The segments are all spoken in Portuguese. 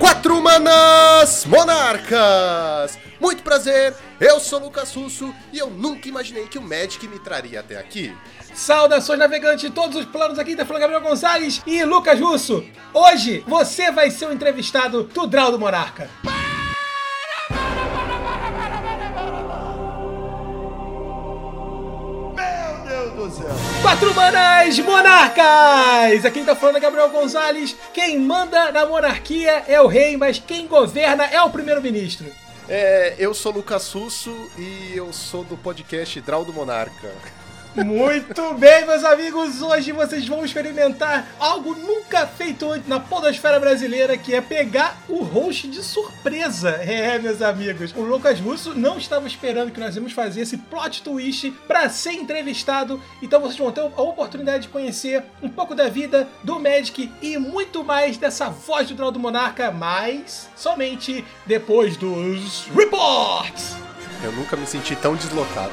Quatro Manas Monarcas! Muito prazer, eu sou Lucas Russo e eu nunca imaginei que o Magic me traria até aqui. Saudações navegantes de todos os planos aqui da Fala Gabriel Gonzalez e Lucas Russo. Hoje você vai ser o entrevistado do Draw do Monarca. Quatro Manas Monarcas! Aqui tá falando é Gabriel Gonzalez. Quem manda na monarquia é o rei, mas quem governa é o primeiro-ministro. É, eu sou Lucas Russo e eu sou do podcast Draw do Monarca. Muito bem, meus amigos. Hoje vocês vão experimentar algo nunca feito antes na podosfera brasileira, que é pegar o host de surpresa. É, meus amigos. O Lucas Russo não estava esperando que nós íamos fazer esse plot twist para ser entrevistado. Então vocês vão ter a oportunidade de conhecer um pouco da vida do Magic e muito mais dessa voz do Draw do Monarca, mas somente depois dos reports. Eu nunca me senti tão deslocado.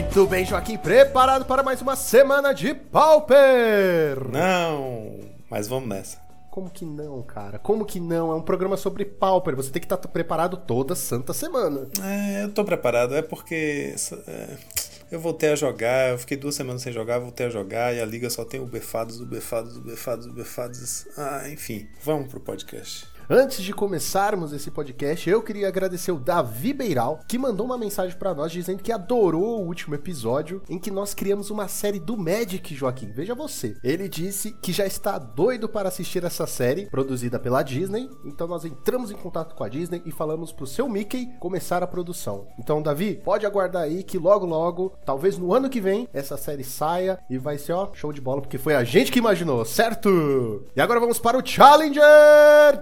Muito bem, Joaquim, preparado para mais uma semana de Pauper? Não, mas vamos nessa. Como que não, cara? Como que não? É um programa sobre Pauper. Você tem que estar preparado toda santa semana. É, eu tô preparado. É porque é, eu voltei a jogar. Eu fiquei duas semanas sem jogar, voltei a jogar. E a liga só tem o befados, o befados, o befados, o befados. Ah, enfim. Vamos pro podcast. Antes de começarmos esse podcast, eu queria agradecer o Davi Beiral, que mandou uma mensagem para nós dizendo que adorou o último episódio em que nós criamos uma série do Magic, Joaquim. Veja você. Ele disse que já está doido para assistir essa série, produzida pela Disney. Então nós entramos em contato com a Disney e falamos pro seu Mickey começar a produção. Então, Davi, pode aguardar aí que logo logo, talvez no ano que vem, essa série saia e vai ser, ó, show de bola, porque foi a gente que imaginou, certo? E agora vamos para o Challenger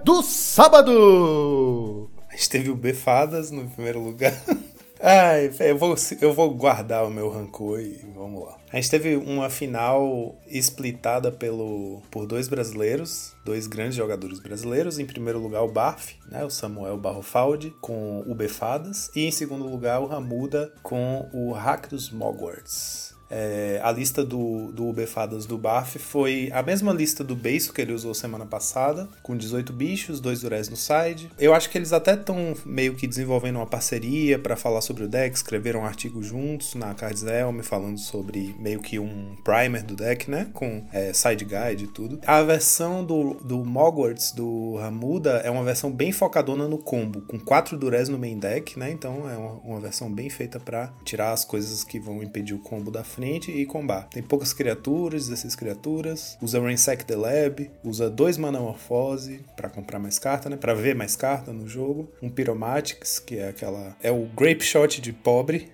do sábado! A gente teve o Befadas no primeiro lugar. Ai, eu vou, eu vou guardar o meu rancor e vamos lá. A gente teve uma final explitada pelo, por dois brasileiros, dois grandes jogadores brasileiros. Em primeiro lugar, o Barf, né, o Samuel Barrofaldi, com o Befadas. E em segundo lugar, o Ramuda, com o Rakdos Mogwarts. É, a lista do, do Befadas do Baf foi a mesma lista do beiço que ele usou semana passada, com 18 bichos, dois Durez no side. Eu acho que eles até estão meio que desenvolvendo uma parceria para falar sobre o deck, escreveram um artigo juntos na Cards Helm, falando sobre meio que um primer do deck, né? Com é, side guide e tudo. A versão do, do Mogwarts do Ramuda é uma versão bem focadona no combo, com quatro Durez no main deck, né? Então é uma, uma versão bem feita para tirar as coisas que vão impedir o combo da frente frente e combar. Tem poucas criaturas, 16 criaturas, usa Ransack the Lab, usa dois Manamorphose para comprar mais carta, né? Para ver mais carta no jogo. Um Pyromatics, que é aquela. É o Grape Shot de pobre.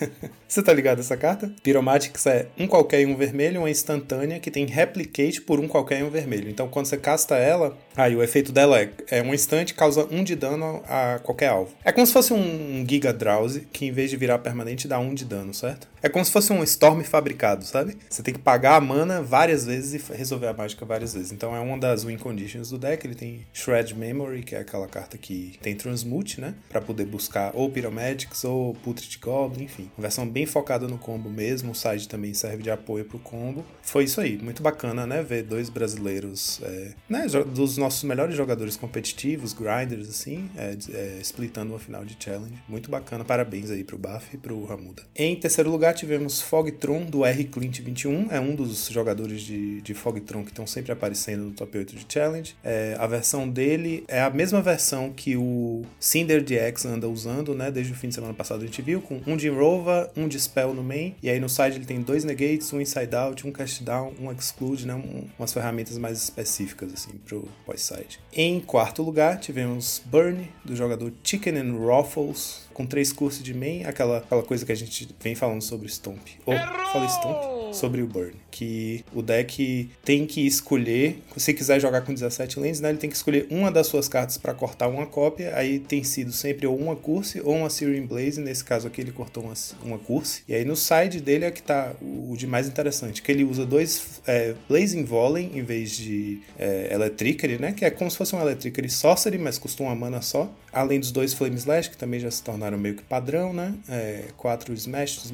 Você tá ligado essa carta? Pyromatics é um qualquer e um vermelho, uma instantânea que tem Replicate por um qualquer e um vermelho. Então quando você casta ela, aí o efeito dela é, é um instante, causa um de dano a qualquer alvo. É como se fosse um Giga Drowsy, que em vez de virar permanente dá um de dano, certo? É como se fosse um Storm fabricado, sabe? Você tem que pagar a mana várias vezes e resolver a mágica várias vezes. Então é uma das win conditions do deck. Ele tem Shred Memory, que é aquela carta que tem Transmute, né? Pra poder buscar ou Pyromatics ou Putrid Goblin, enfim. Uma versão bem focada no combo mesmo. O site também serve de apoio pro combo. Foi isso aí. Muito bacana, né? Ver dois brasileiros, é, né? Dos nossos melhores jogadores competitivos, grinders, assim, é, é, splitando uma final de challenge. Muito bacana. Parabéns aí pro Buff e pro Ramuda. Em terceiro lugar, tivemos Fogtron do R Clint 21. É um dos jogadores de, de Fogtron que estão sempre aparecendo no top 8 de challenge. É, a versão dele é a mesma versão que o Cinder DX anda usando, né? Desde o fim de semana passado a gente viu, com um de Rova, um de Spell no main. E aí no side ele tem dois Negates, um Inside Out, um Cast Down, um Exclude, né? Um, umas ferramentas mais específicas, assim, pro pós-side. Em quarto lugar, tivemos Burn, do jogador Chicken and Ruffles, com três cursos de main, aquela, aquela coisa que a gente vem falando sobre Stomp. Oh, falei Stomp? Sobre o Burn. Que o deck tem que escolher, se quiser jogar com 17 lands, né, ele tem que escolher uma das suas cartas para cortar uma cópia. Aí tem sido sempre ou uma Curse ou uma Searing Blaze. Nesse caso aqui ele cortou uma, uma Curse. E aí no side dele é que tá o, de mais interessante, que ele usa dois é, Blazing Volley em vez de é, Electricity, né? Que é como se fosse um Electricity Sorcery, mas custa uma mana só. Além dos dois Flame Slash, que também já se tornaram meio que padrão, né? É, quatro Smash,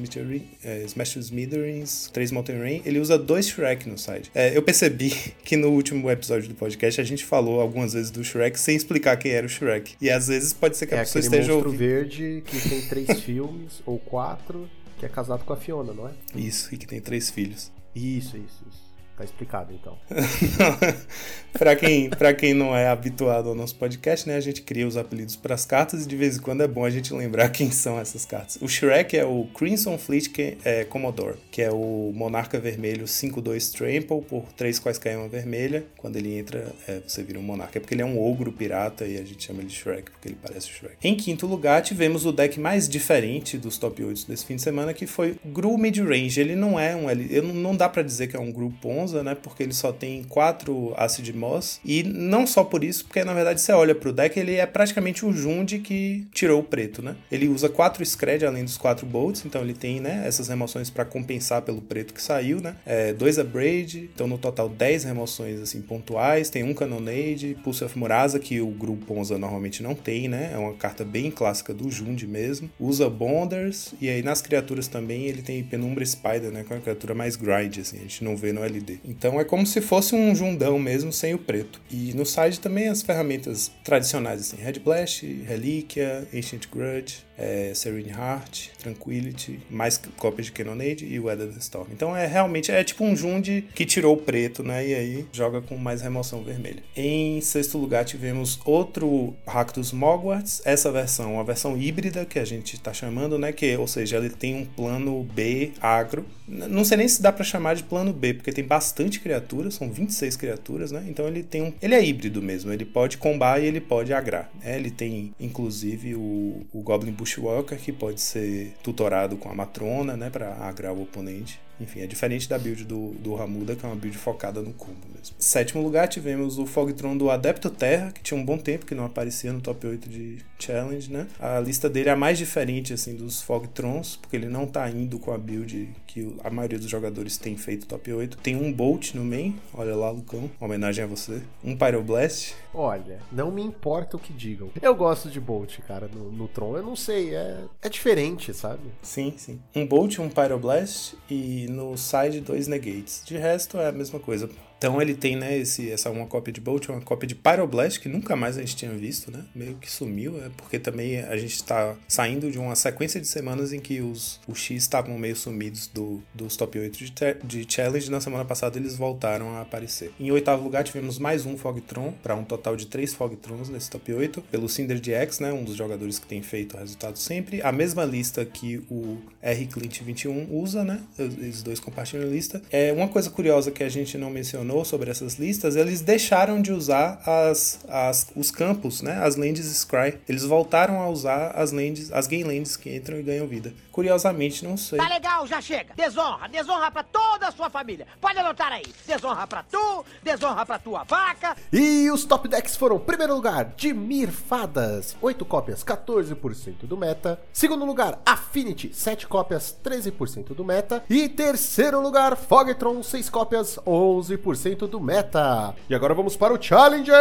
é, Smash Smithereens, três Mountain Rain. Ele usa dois Shrek no side. É, eu percebi que no último episódio do podcast a gente falou algumas vezes do Shrek sem explicar quem era o Shrek. E às vezes pode ser que é a pessoa esteja ouvindo. verde que tem três filmes ou quatro, que é casado com a Fiona, não é? Isso, e que tem três filhos. Isso, isso, isso. Tá explicado, então. para quem, pra quem não é habituado ao nosso podcast, né, a gente cria os apelidos para as cartas e de vez em quando é bom a gente lembrar quem são essas cartas. O Shrek é o Crimson Fleet que é Commodore, que é o Monarca Vermelho 5-2 Trample por 3 quaisquer uma vermelha. Quando ele entra, é, você vira um Monarca. É porque ele é um ogro pirata e a gente chama ele de Shrek porque ele parece o Shrek. Em quinto lugar, tivemos o deck mais diferente dos top 8 desse fim de semana, que foi Gru Midrange. Ele não é um... Ele não dá para dizer que é um Gru 11, né? Porque ele só tem quatro Acid Moss. E não só por isso, porque na verdade você olha pro deck, ele é praticamente o Jund que tirou o preto, né? Ele usa quatro Scred além dos quatro Bolts, então ele tem, né, essas remoções para compensar pelo preto que saiu, né? É, dois Abrade, então no total 10 remoções, assim, pontuais. Tem um Cannonade, Pulse of Murasa, que o grupo Monza normalmente não tem, né? É uma carta bem clássica do Jund mesmo. Usa Bonders, e aí nas criaturas também ele tem Penumbra Spider, né? Que é uma criatura mais grind, assim, a gente não vê no LD então é como se fosse um jundão mesmo, sem o preto. E no side também as ferramentas tradicionais, assim, Red Blast, Relíquia, Ancient Grudge, é, Serene Heart, Tranquility, mais cópias de Cannonade e Weather the Storm. Então é realmente é tipo um Jund que tirou o preto, né? E aí joga com mais remoção vermelha. Em sexto lugar tivemos outro Rakdos Mogwarts, essa versão, a versão híbrida que a gente está chamando, né? Que, ou seja, ele tem um plano B agro. Não sei nem se dá para chamar de plano B, porque tem bastante criaturas, são 26 criaturas, né? Então ele tem um, ele é híbrido mesmo, ele pode combar e ele pode agrar. É, ele tem inclusive o, o Goblin Bush Bushwalker, que pode ser tutorado com a Matrona, né, para agrar o oponente. Enfim, é diferente da build do, do Ramuda, que é uma build focada no combo mesmo. Sétimo lugar, tivemos o Fogtron do Adepto Terra, que tinha um bom tempo que não aparecia no top 8 de Challenge, né? A lista dele é a mais diferente, assim, dos Fogtrons, porque ele não tá indo com a build que a maioria dos jogadores tem feito top 8. Tem um Bolt no main, olha lá, Lucão, homenagem a você. Um Pyroblast. Olha, não me importa o que digam. Eu gosto de Bolt, cara, no, no Tron. Eu não sei, é, é diferente, sabe? Sim, sim. Um Bolt, um Pyroblast e no side dois Negates. De resto é a mesma coisa. Então ele tem, né, esse, essa uma cópia de Bolt, uma cópia de Pyroblast, que nunca mais a gente tinha visto, né? Meio que sumiu, é porque também a gente está saindo de uma sequência de semanas em que os, os X estavam meio sumidos do, dos top 8 de, de Challenge. Na semana passada eles voltaram a aparecer. Em oitavo lugar tivemos mais um Fogtron, para um total de três Fogtrons nesse top 8, pelo Cinder DX, né? Um dos jogadores que tem feito o resultado sempre. A mesma lista que o R Clint 21 usa, né? Eles dois compartilham a lista. É uma coisa curiosa que a gente não mencionou mencionou sobre essas listas, eles deixaram de usar as, as, os campos, né? As lands Scry. Eles voltaram a usar as lands, as game lands que entram e ganham vida. Curiosamente, não sei. Tá legal, já chega. Desonra, desonra pra toda a sua família. Pode anotar aí. Desonra pra tu, desonra pra tua vaca. E os top decks foram: primeiro lugar, Dimir Fadas, 8 cópias, 14% do meta. Segundo lugar, Affinity, 7 cópias, 13% do meta. E terceiro lugar, Fogtron, 6 cópias, 11% 100% do meta. E agora vamos para o Challenger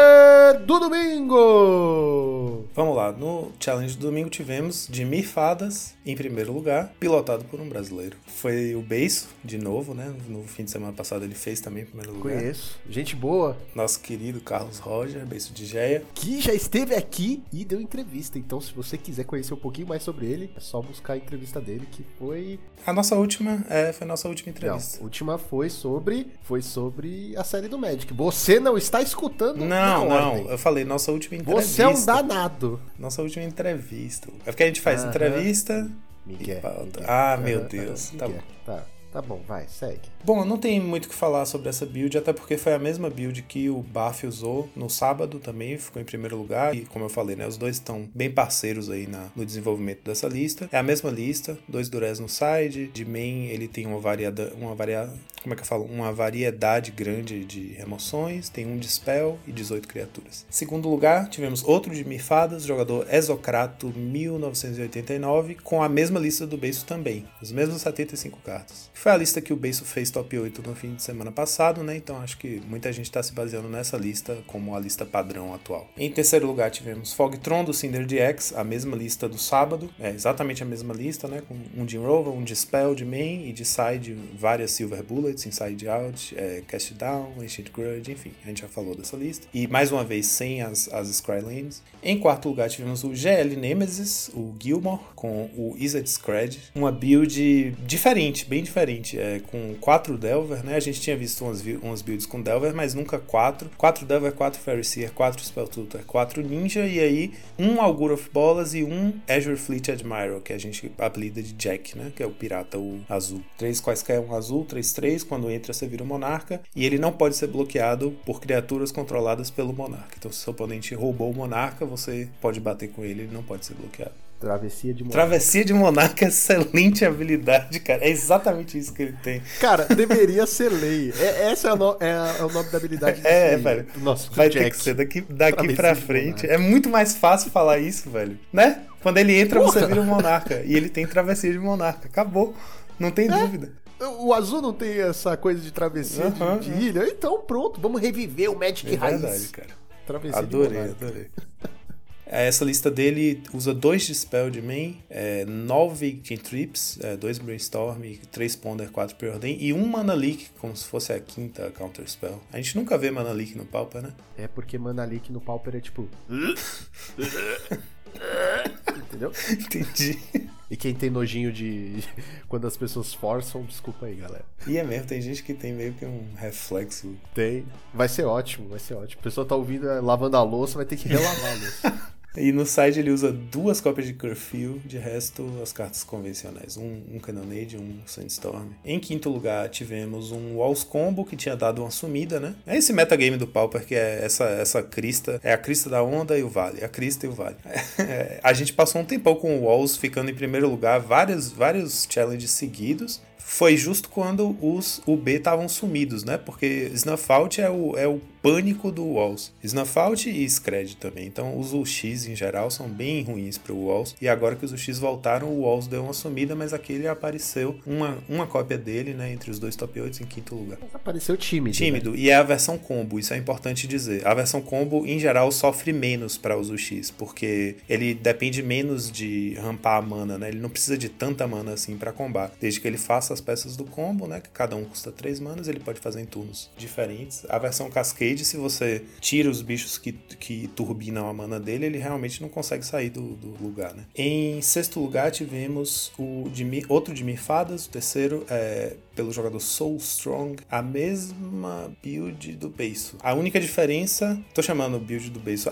do domingo. Vamos lá, no Challenge do domingo tivemos Jimmy Fadas em primeiro lugar, pilotado por um brasileiro. Foi o Beiço, de novo, né? No fim de semana passado ele fez também em primeiro lugar. Conheço. Gente boa. Nosso querido Carlos Roger, Beiço de Geia. Que já esteve aqui e deu entrevista. Então, se você quiser conhecer um pouquinho mais sobre ele, é só buscar a entrevista dele, que foi. A nossa última, é, foi a nossa última entrevista. Não, a última foi sobre. Foi sobre a série do Magic. Você não está escutando? Não, não. Eu falei nossa última entrevista. Você é um danado. Nossa última entrevista. É porque a gente faz entrevista. Miguel, Ah, meu Deus. tá bom. Tá. Tá bom, vai, segue. Bom, não tem muito o que falar sobre essa build, até porque foi a mesma build que o Baf usou no sábado também, ficou em primeiro lugar. E como eu falei, né, os dois estão bem parceiros aí na, no desenvolvimento dessa lista. É a mesma lista, dois Durez no side. De main ele tem uma variada, uma varia, como é que eu falo? Uma variedade grande de remoções, tem um Dispel e 18 criaturas. Segundo lugar, tivemos outro de Mifadas, jogador Exocrato 1989, com a mesma lista do Beiço também, os mesmos 75 cartas. Foi a lista que o Beiço fez top 8 no fim de semana passado, né? Então acho que muita gente está se baseando nessa lista como a lista padrão atual. Em terceiro lugar, tivemos Fogtron do Cinder DX, a mesma lista do sábado, é exatamente a mesma lista, né? Com um de Rover, um Dispel de main e de side várias Silver Bullets, Inside Out, é, Cast Down, Ancient Grudge, enfim, a gente já falou dessa lista. E mais uma vez sem as, as Skylands. Em quarto lugar tivemos o GL Nemesis, o Gilmore, com o Izzet Scred, uma build diferente, bem diferente, é, com quatro Delver, né? A gente tinha visto umas, umas builds com Delver, mas nunca quatro. Quatro Delver, quatro Fairy Seer, quatro Spell Tutor, quatro Ninja, e aí um Augur of Bolas e um Azure Fleet Admiral, que a gente apelida de Jack, né? Que é o pirata o azul. Três quaisquer um azul, três três, quando entra você vira o um monarca, e ele não pode ser bloqueado por criaturas controladas pelo monarca. Então se seu oponente roubou o monarca, você pode bater com ele, ele não pode ser bloqueado. Travessia de Monarca. Travessia de Monarca, excelente habilidade, cara. É exatamente isso que ele tem. Cara, deveria ser lei. É, essa é, no, é, é, o nome da habilidade. É, velho. Nossa, Vai Jack. ter que ser daqui, daqui pra frente. É muito mais fácil falar isso, velho. Né? Quando ele entra, Porra. você vira o Monarca. E ele tem Travessia de Monarca. Acabou. Não tem é. dúvida. O azul não tem essa coisa de travessia uhum, de, de, ilha. Então pronto, vamos reviver o Magic é Raiz. verdade, cara. Travessia adorei, adorei. É, essa lista dele usa dois Dispel de main, é, nove Cantrips, é, dois Brainstorm, três Ponder, quatro Preordain e um Mana Leak, como se fosse a quinta Counter Spell. A gente nunca vê Mana Leak no Pauper, né? É porque Mana Leak no Pauper é tipo... Entendeu? Entendi. E quem tem nojinho de. Quando as pessoas forçam, desculpa aí, galera. E é mesmo, tem gente que tem meio que um reflexo. Tem. Vai ser ótimo, vai ser ótimo. A pessoa tá ouvindo, é, lavando a louça, vai ter que relavar a louça. E no site ele usa duas cópias de Curfew, de resto as cartas convencionais, um, um Cannonade um Sandstorm. Em quinto lugar tivemos um Walls Combo que tinha dado uma sumida, né? É esse metagame do Pauper que é essa, essa crista, é a crista da onda e o vale, a crista e o vale. É, a gente passou um tempão com o Walls ficando em primeiro lugar, vários, vários challenges seguidos, foi justo quando os UB estavam sumidos, né? Porque Snuff Out é o, é o pânico do Walls. Snuff Out e Scred também. Então os UX em geral são bem ruins para o Walls. E agora que os UX voltaram, o Walls deu uma sumida, mas aquele apareceu uma, uma cópia dele, né? Entre os dois top 8 em quinto lugar. Mas apareceu tímido. Tímido. Né? E é a versão combo, isso é importante dizer. A versão combo, em geral, sofre menos para os UX, porque ele depende menos de rampar a mana, né? Ele não precisa de tanta mana assim para combar. Desde que ele faça as peças do combo, né? Que cada um custa 3 manas, ele pode fazer em turnos diferentes. A versão Cascade, se você tira os bichos que, que turbinam a mana dele, ele realmente não consegue sair do, do lugar, né? Em sexto lugar, tivemos o de, outro de Mirfadas, o terceiro é pelo jogador Soul Strong, a mesma build do Beiso. A única diferença, tô chamando build do Beiso,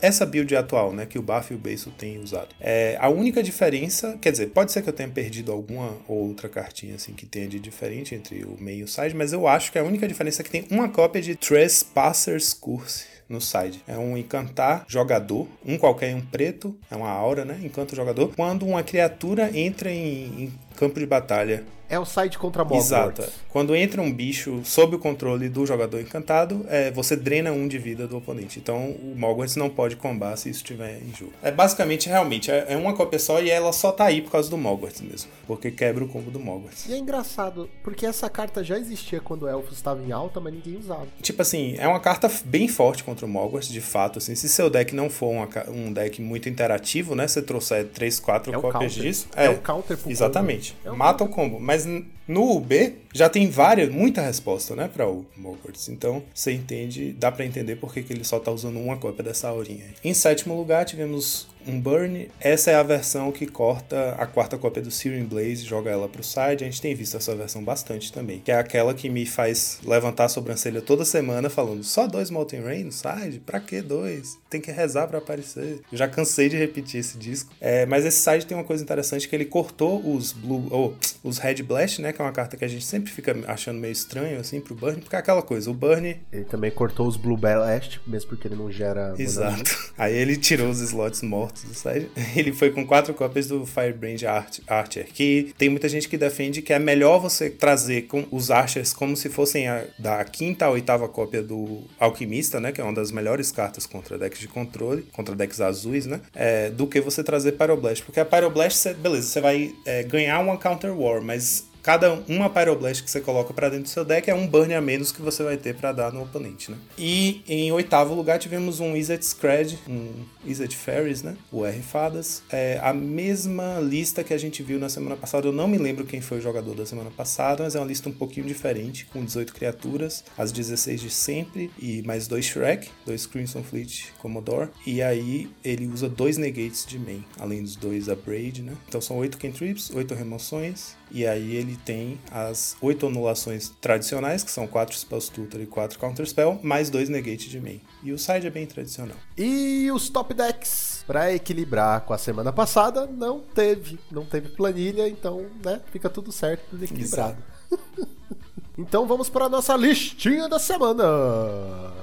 essa build atual, né, que o Buff e o Beiso têm usado. É, a única diferença, quer dizer, pode ser que eu tenha perdido alguma outra cartinha assim que tenha de diferente entre o meio e o side, mas eu acho que a única diferença é que tem uma cópia de Trespasser's Curse no side. É um encantar jogador, um qualquer um preto, é uma aura, né? Encanta o jogador. Quando uma criatura entra em, em campo de batalha é o site contra Mogwarts. Exato. Quando entra um bicho sob o controle do jogador encantado, é, você drena um de vida do oponente. Então o Mogwarts não pode combar se isso estiver em jogo. É basicamente, realmente, é, é uma cópia só e ela só tá aí por causa do Mogwarts mesmo. Porque quebra o combo do Mogwarts. E é engraçado, porque essa carta já existia quando o Elfos estava em alta, mas ninguém usava. Tipo assim, é uma carta bem forte contra o Mogwarts, de fato. Assim, se seu deck não for uma, um deck muito interativo, né? Você trouxer 3, 4 é cópias disso. É, é o counter pro Exatamente. Combo. É Mata o combo. Mas mas no UB já tem várias, muita resposta, né, para o Mogwarts. Então você entende, dá para entender por que, que ele só tá usando uma cópia dessa aurinha. Em sétimo lugar tivemos um burn. Essa é a versão que corta a quarta cópia do Searing Blaze e joga ela pro side. A gente tem visto essa versão bastante também, que é aquela que me faz levantar a sobrancelha toda semana falando só dois Molten Rain no side? Pra que dois? Tem que rezar para aparecer. Eu já cansei de repetir esse disco. É, mas esse side tem uma coisa interessante que ele cortou os blue, oh, os red Blast, né? Que é uma carta que a gente sempre fica achando meio estranho, assim, pro Burn, porque é aquela coisa, o Burn... Ele também cortou os Blue Blast, mesmo porque ele não gera... Exato. Aí ele tirou os slots mortos do side. Ele foi com quatro cópias do Firebrand Archer, que tem muita gente que defende que é melhor você trazer com os Archers como se fossem a, da quinta a oitava cópia do Alquimista, né? Que é uma das melhores cartas contra decks de controle, contra decks azuis, né? É, do que você trazer Pyroblast. Porque a Pyroblast, beleza, você vai é, ganhar uma Counter War, mas cada uma Pyroblast que você coloca para dentro do seu deck é um burn a menos que você vai ter para dar no oponente, né? E em oitavo lugar tivemos um Izzet Scred, um Izzet Fairies, né? O R Fadas. É a mesma lista que a gente viu na semana passada. Eu não me lembro quem foi o jogador da semana passada, mas é uma lista um pouquinho diferente, com 18 criaturas, as 16 de sempre e mais dois Shrek, dois Crimson Fleet Commodore. E aí ele usa dois negates de main, além dos dois Abrade, né? Então são oito cantrips, oito remoções, e aí ele tem as oito anulações tradicionais, que são quatro Spells Tutor e quatro Counter Spell, mais dois Negate de main. E o side é bem tradicional. E os top decks, para equilibrar com a semana passada, não teve. Não teve planilha, então, né, fica tudo certo, tudo equilibrado. então vamos para a nossa listinha da semana.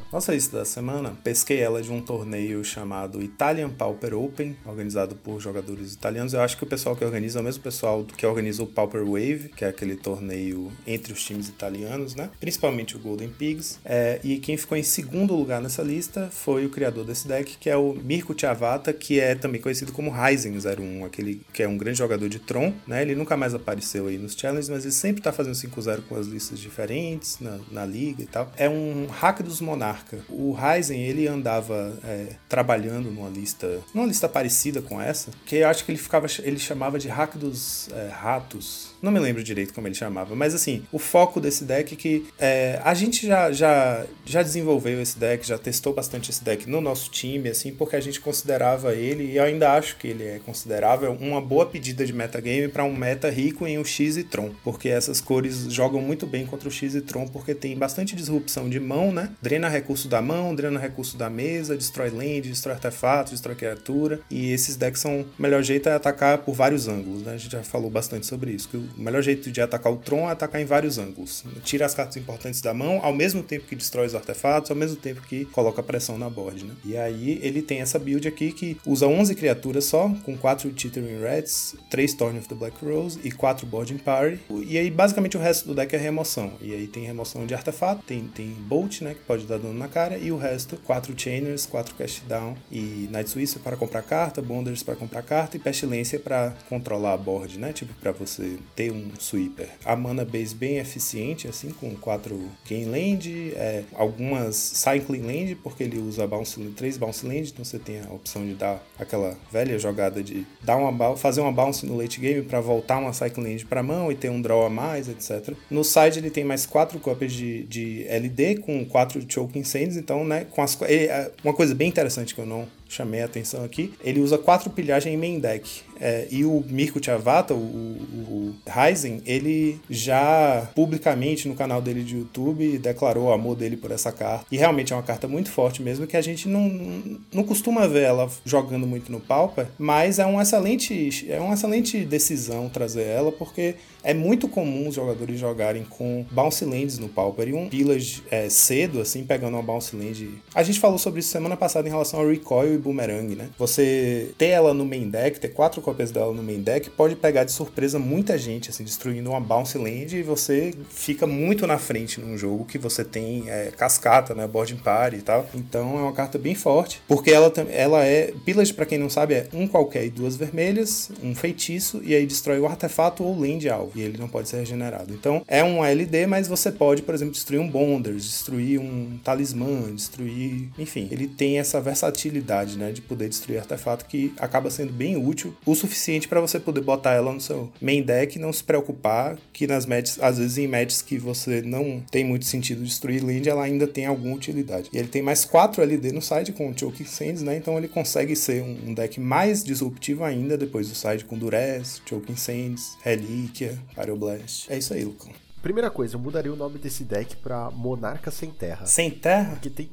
Nossa lista da semana, pesquei ela de um torneio chamado Italian Pauper Open, organizado por jogadores italianos. Eu acho que o pessoal que organiza é o mesmo pessoal que organiza o Pauper Wave, que é aquele torneio entre os times italianos, né? Principalmente o Golden Pigs. É, e quem ficou em segundo lugar nessa lista foi o criador desse deck, que é o Mirko Chavata, que é também conhecido como Ryzen 01, aquele que é um grande jogador de Tron, né? Ele nunca mais apareceu aí nos challenges, mas ele sempre tá fazendo 5-0 com as listas diferentes na, na liga e tal. É um hack dos monarcas marca. O Ryzen, ele andava é, trabalhando numa lista, numa lista parecida com essa, que eu acho que ele ficava, ele chamava de hack dos é, ratos. Não me lembro direito como ele chamava, mas assim, o foco desse deck é que é, a gente já, já, já desenvolveu esse deck, já testou bastante esse deck no nosso time, assim, porque a gente considerava ele, e eu ainda acho que ele é considerável, uma boa pedida de metagame para um meta rico em o X e Tron, porque essas cores jogam muito bem contra o X e Tron, porque tem bastante disrupção de mão, né? Drena recurso da mão, drena recurso da mesa, destrói land, destrói artefato, destrói criatura, e esses decks são. O melhor jeito é atacar por vários ângulos, né? A gente já falou bastante sobre isso, melhor jeito de atacar o Tron é atacar em vários ângulos. Tira as cartas importantes da mão, ao mesmo tempo que destrói os artefatos, ao mesmo tempo que coloca pressão na board, né? E aí ele tem essa build aqui que usa 11 criaturas só, com 4 Chittering Reds, 3 Thorn of the Black Rose e 4 Boarding Party. E aí basicamente o resto do deck é remoção. E aí tem remoção de artefato, tem, tem Bolt, né? Que pode dar dano na cara, e o resto, 4 Chainers, 4 Cast Down e Night Swiss para comprar carta, Bonders para comprar carta e Pestilência para controlar a board, né? Tipo, para você ter um sweeper. A mana base bem eficiente, assim, com 4 Gain Land, é, algumas Cycling Land, porque ele usa bounce, 3 Bounce Land, então você tem a opção de dar aquela velha jogada de dar uma fazer uma bounce no late game para voltar uma Cycling Land para mão e ter um draw a mais, etc. No side ele tem mais 4 cópias de, de LD com 4 Choking Sands, então né, com as, ele, é, uma coisa bem interessante que eu não chamei a atenção aqui, ele usa quatro pilhagens em main deck. É, e o Mirko Chavata, o, o, o Ryzen, ele já publicamente no canal dele de YouTube declarou o amor dele por essa carta. E realmente é uma carta muito forte mesmo, que a gente não, não costuma ver ela jogando muito no Pauper, mas é uma excelente, é uma excelente decisão trazer ela, porque é muito comum os jogadores jogarem com bounce lands no Pauper e um pillage é, cedo, assim, pegando uma bounce land. A gente falou sobre isso semana passada em relação ao recoil e boomerang, né? Você ter ela no main deck, ter quatro cópias dela no main deck, pode pegar de surpresa muita gente, assim, destruindo uma bounce land e você fica muito na frente num jogo que você tem é, cascata, né? Boarding party e tal. Então é uma carta bem forte, porque ela, ela é. Pillage, para quem não sabe, é um qualquer e duas vermelhas, um feitiço, e aí destrói o artefato ou land alvo, e ele não pode ser regenerado. Então é um LD, mas você pode, por exemplo, destruir um Bonders, destruir um talismã, destruir. Enfim, ele tem essa versatilidade, né? De poder destruir artefato que acaba sendo bem útil, o suficiente para você poder botar ela no seu main deck e não se preocupar que nas matches, às vezes em matches que você não tem muito sentido destruir land, ela ainda tem alguma utilidade. E ele tem mais 4 LD no side com o Choking Sands, né? Então ele consegue ser um, um deck mais disruptivo ainda depois do side com Durez, Choking Sands, Relíquia, Pyroblast. É isso aí, Lucão. Primeira coisa, eu mudaria o nome desse deck pra Monarca Sem Terra. Sem Terra? Porque tem.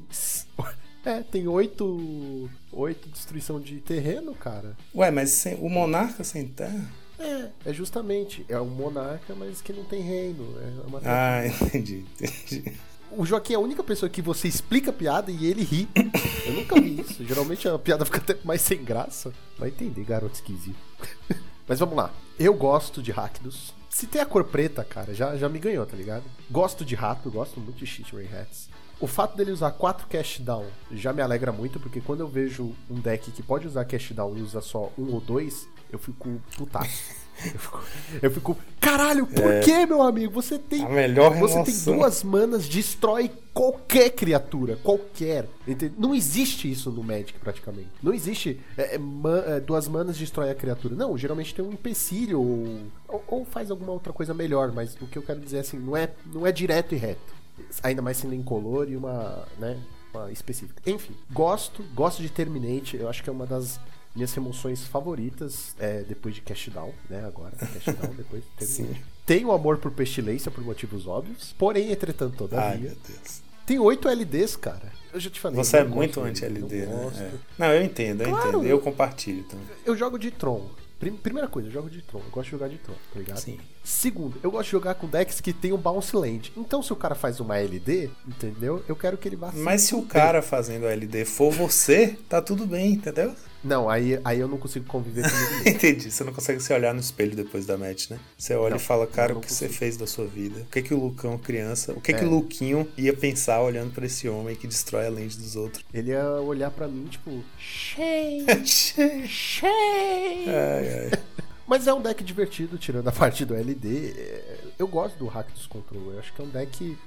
É, tem oito. oito destruição de terreno, cara. Ué, mas sem, o Monarca Sem Terra? É, é justamente. É um monarca, mas que não tem reino. É uma Ah, entendi, entendi. O Joaquim é a única pessoa que você explica a piada e ele ri. Eu nunca vi isso. Geralmente a piada fica até mais sem graça. Vai entender, garoto esquisito. Mas vamos lá. Eu gosto de Rakdos. Se tem a cor preta, cara, já, já me ganhou, tá ligado? Gosto de rato, gosto muito de Shit Ray Hats. O fato dele usar 4 cash down já me alegra muito, porque quando eu vejo um deck que pode usar cash down e usa só um ou dois, eu fico putaço. Eu fico, eu fico caralho, por É. que, meu amigo? Você tem. Você tem duas manas, destrói qualquer criatura, qualquer. Entende? Não existe isso no Magic, praticamente. Não existe é, é, ma- é, duas manas destrói a criatura. Não, geralmente tem um empecilho ou, ou, ou faz alguma outra coisa melhor, mas o que eu quero dizer é assim, não é, não é direto e reto. Ainda mais sendo incolor e uma, né, uma específica. Enfim, gosto, gosto de Terminate, eu acho que é uma das minhas remoções favoritas é, depois de Cash Down, né? Agora, Cash Down, depois de Terminate. Tenho amor por Pestilência por motivos óbvios, porém, entretanto, Ai, todavia, meu Deus. tem 8 LDs, cara. Eu já te falei. Você é muito anti-LD, né? gosto. É. Não, eu entendo, eu Claro. entendo. Eu compartilho também. Eu jogo de Tron. Prim- Primeira coisa, eu jogo de Tron. Eu gosto de jogar de Tron, tá ligado? Sim. Segundo, eu gosto de jogar com decks que tem um bounce land. Então, se o cara faz uma LD, entendeu? Eu quero que ele vá Mas se o cara fazendo a LD for você, tá tudo bem, entendeu? Não, aí, aí eu não consigo conviver mesmo. Entendi. Você não consegue se olhar no espelho depois da match, né? Você olha Não, e fala, cara, o que você consigo. fez da sua vida? O que que o Lucão, criança, o que que É. o Luquinho ia pensar olhando pra esse homem que destrói a lente dos outros? Ele ia olhar pra mim, tipo, Shame, ai, shame. ai. Mas é um deck divertido, tirando a parte do LD. É, Eu gosto do Hack dos Control. Eu acho que é um deck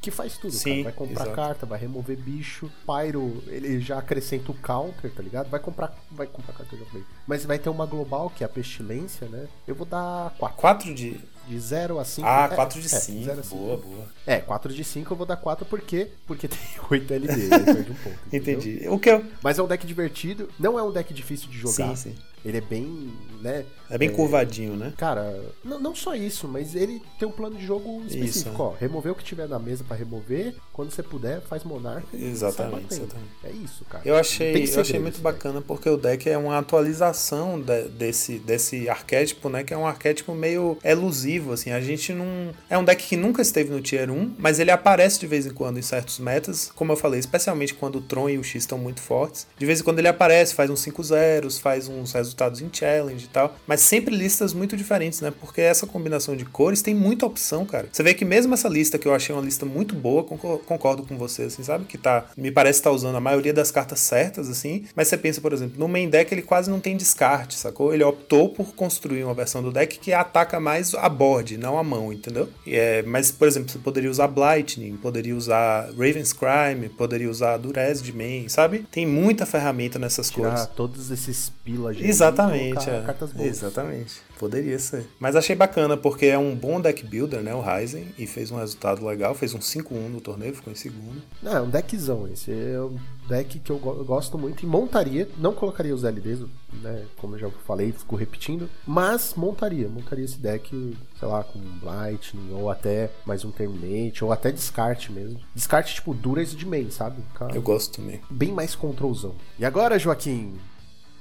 que faz tudo, Sim, cara. Vai comprar exato. carta, vai remover bicho. Pyro, ele já acrescenta o counter, tá ligado? Vai comprar. Vai comprar carta, eu já falei. Mas vai ter uma global, que é a pestilência, né? Eu vou dar 4. Quatro de. De 0 a 5. Ah, quatro de é, cinco. zero a cinco. boa, boa. É, 4 de 5 eu vou dar 4 porque porque tem 8 LD, perde um? Entendi. O que eu. Mas é um deck divertido, não é um deck difícil de jogar. Sim, sim. Ele é bem, né? É bem curvadinho, né? Cara, não, não só isso, mas ele tem um plano de jogo específico, Isso, ó. Remover o que tiver na mesa pra remover. Quando você puder, faz monarca. Exatamente, exatamente. É isso, cara. Eu achei, eu achei muito esse deck. bacana porque o deck é uma atualização de- desse, desse arquétipo, né? Que é um arquétipo meio elusivo, assim. A gente não. É um deck que nunca esteve no Tier 1, mas ele aparece de vez em quando em certos metas, como eu falei, especialmente quando o Tron e o X estão muito fortes. De vez em quando ele aparece, faz uns 5 zeros, faz uns resultados em challenge e tal. Mas sempre listas muito diferentes, né? Porque essa combinação de cores tem muita opção, cara. Você vê que mesmo essa lista, que eu achei uma lista muito boa, concor- concordo com você, assim, sabe? Que tá. Me parece estar usando a maioria das cartas certas, assim. Mas você pensa, por exemplo, no main deck ele quase não tem descarte, sacou? Ele optou por construir uma versão do deck que ataca mais a board, não a mão, entendeu? É, mas, por exemplo, você poderia usar Blightning, poderia usar Raven's Crime, poderia usar Durez de main, sabe? Tem muita ferramenta nessas Tirar cores. todos esses pilas Exatamente, é. cartas boas. Exatamente. Poderia ser. Mas achei bacana, porque é um bom deck builder, né? O Ryzen, e fez um resultado legal, fez um 5-1 no torneio, ficou em segundo. Não, é um deckzão esse. É um deck que eu, go- eu gosto muito e montaria. Não colocaria os LDs, né? Como eu já falei, fico repetindo. Mas montaria. Montaria esse deck, sei lá, com Lightning, ou até mais um Terminate, ou até descarte mesmo. Descarte, tipo, duras de main, sabe? Cara, Eu gosto também. bem mais controlzão. E agora, Joaquim,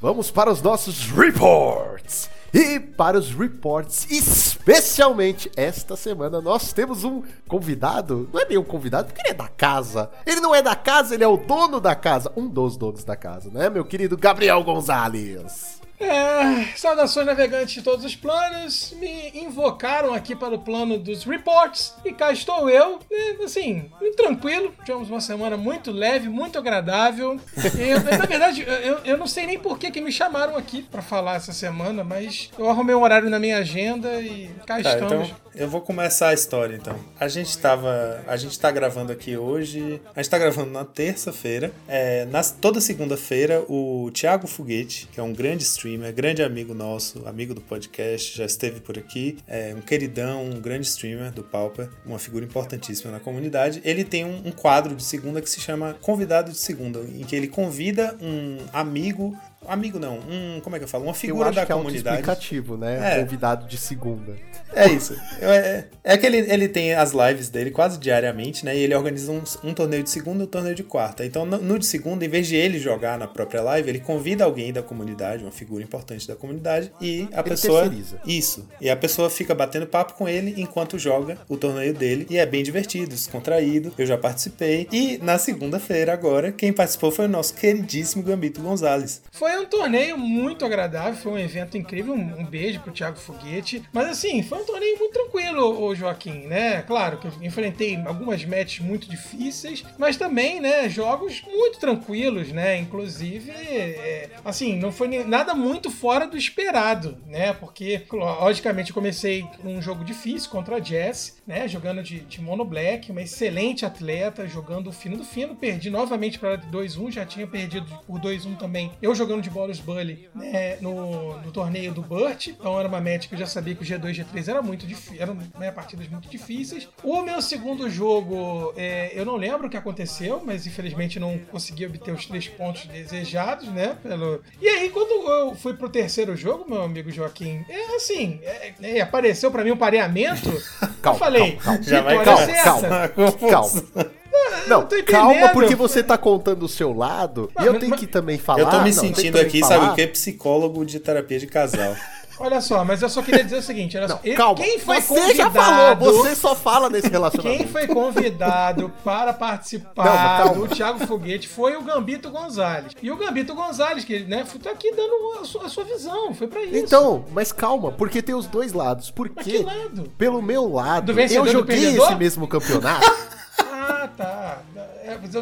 vamos para os nossos reports. E para os reports, especialmente esta semana, nós temos um convidado. Não é bem um convidado, porque ele é da casa. Ele não é da casa, ele é o dono da casa. Um dos donos da casa, né, meu querido Gabriel Gonzalez? É, saudações navegantes de todos os planos. Me invocaram aqui para o plano dos reports e cá estou eu. E, assim, tranquilo. Tivemos uma semana muito leve, muito agradável. E, eu- na verdade, eu, eu não sei nem por que, que me chamaram aqui para falar essa semana, mas eu arrumei um horário na minha agenda e cá Tá, estamos. então eu vou começar a história então. A gente tava. A gente tá gravando aqui hoje. A gente tá gravando na terça-feira. É, toda segunda-feira, o Thiago Foguete, que é um grande streamer, grande amigo nosso, amigo do podcast, já esteve por aqui. É um queridão, um grande streamer do Pauper, uma figura importantíssima na comunidade. Ele tem um, um quadro de segunda que se chama Convidado de Segunda, em que ele convida um amigo amigo não, um, como é que eu falo? Uma Eu figura acho da que é comunidade. autoexplicativo, né? É. Convidado de segunda. É isso. É, é que ele, ele tem as lives dele quase diariamente, né? E ele organiza um, um torneio de segunda e um torneio de quarta. Então, no, no de segunda, em vez de ele jogar na própria live, ele convida alguém da comunidade, uma figura importante da comunidade, e a pessoa. terceiriza. Isso. E a pessoa fica batendo papo com ele enquanto joga o torneio dele. E é bem divertido, descontraído. Eu já participei. E na segunda-feira, agora, quem participou foi o nosso queridíssimo Gambito Gonzalez. Foi um torneio muito agradável, foi um evento incrível. Um, beijo pro Thiago Foguete. Mas assim, foi um torneio muito tranquilo, o Joaquim, né? Claro que eu enfrentei algumas matches muito difíceis, mas também, né, jogos muito tranquilos, né? Inclusive, é, assim, não foi nada muito fora do esperado, né? Porque, logicamente, comecei com um jogo difícil contra a Jess, né? Jogando de, de Mono Black, uma excelente atleta, jogando o fino do fino. Perdi novamente para 2-1, já tinha perdido por 2-1 também. Eu jogando de Boros Bully né, no, no torneio do Burt, então era uma match que eu já sabia que o G2 e G3 era muito difícil, eram né, partidas muito difíceis. O meu segundo jogo, é, eu não lembro o que aconteceu, mas infelizmente não consegui obter os três pontos desejados, né? Pelo... E aí, quando eu fui pro terceiro jogo, meu amigo Joaquim, é assim, é, é, apareceu para mim um pareamento. Calma, eu falei, calma, calma. Já vai vitória calma, calma. Calma. Não, tô calma, porque você tá contando o seu lado Não, e eu mas- tenho que também falar. Eu tô me não, sentindo aqui, falar. sabe o que? Psicólogo de terapia de casal. Olha só, mas eu só queria dizer o seguinte, olha Não, só. ele- calma. Quem foi você convidado, já falou, você só fala nesse relacionamento. Quem foi convidado para participar Não, do Thiago Foguete foi o Gambito Gonzalez. E o Gambito Gonzalez, que né, tá aqui dando a sua, a sua visão, foi pra isso. Então, mas calma, porque tem os dois lados. Mas Porque, que lado? pelo meu lado, eu joguei esse mesmo campeonato.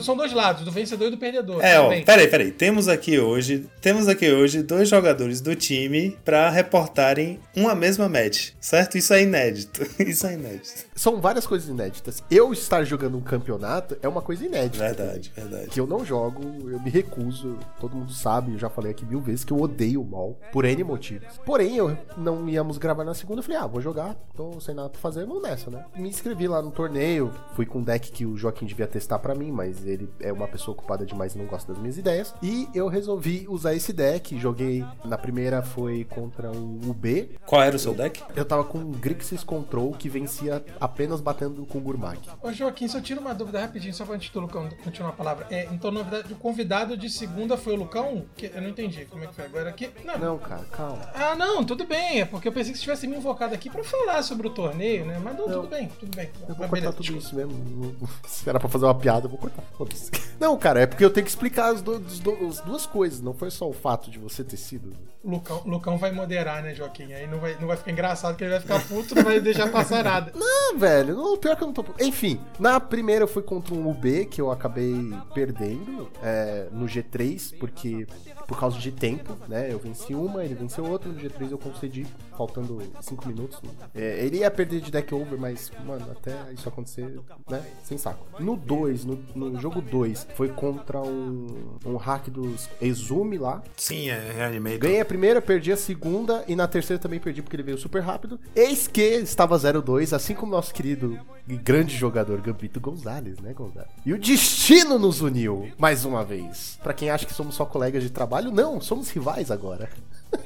São dois lados, do vencedor e do perdedor. É, ó, também. peraí, peraí. Temos aqui hoje, temos aqui hoje dois jogadores do time pra reportarem uma mesma match, certo? Isso é inédito. Isso é inédito. São várias coisas inéditas. Eu estar jogando um campeonato é uma coisa inédita. Verdade, verdade. Que eu não jogo, eu me recuso. Todo mundo sabe, eu já falei aqui mil vezes que eu odeio o MOL, por N motivos. Porém, eu não íamos gravar na segunda, eu falei, ah, vou jogar, tô sem nada pra fazer, vamos nessa, né? Me inscrevi lá no torneio, fui com um deck que o Joaquim devia testar pra mim, mas ele é uma pessoa ocupada demais e não gosta das minhas ideias. E eu resolvi usar esse deck, joguei, na primeira foi contra um UB, Qual era o seu deck? eu tava com um Grixis Control que vencia apenas batendo com o Gurmag. Ô Joaquim, só tira uma dúvida rapidinho, só pra antes do Lucão continuar a palavra. É, então, na verdade, o convidado de segunda foi o Lucão? Que, eu não entendi como é que foi agora aqui. Não. Não, cara, calma. Ah, não, tudo bem. É porque eu pensei que você tivesse me invocado aqui pra falar sobre o torneio, né? Mas não, Não. tudo bem, tudo bem. Eu vou Mas cortar beleza, tudo desculpa. isso mesmo. Se era pra fazer uma piada, eu vou cortar. Foda-se. Não, cara, é porque eu tenho que explicar as, do- do- as duas coisas. Não foi só o fato de você ter sido. O Lucão, Lucão vai moderar, né, Joaquim? Aí não vai, não vai ficar engraçado, que ele vai ficar puto, não vai deixar passar nada. Ah, velho, não, pior que eu não tô. Enfim, na primeira eu fui contra um UB que eu acabei perdendo é, no G3, porque por causa de tempo, né? Eu venci uma, ele venceu outra, no G3 eu concedi, faltando 5 minutos. É, ele ia perder de deck over, mas, mano, até isso acontecer, né? Sem saco. No 2, no, no jogo 2, foi contra um, um hack dos Exume lá. Sim, é Reanimator. Ganhei a primeira, perdi a segunda e na terceira também perdi porque ele veio super rápido. Eis que estava 0-2, assim como nosso querido e grande jogador Gambito Gonzalez, né, Gonzalez? E o destino nos uniu mais uma vez. Pra quem acha que somos só colegas de trabalho, não, somos rivais agora.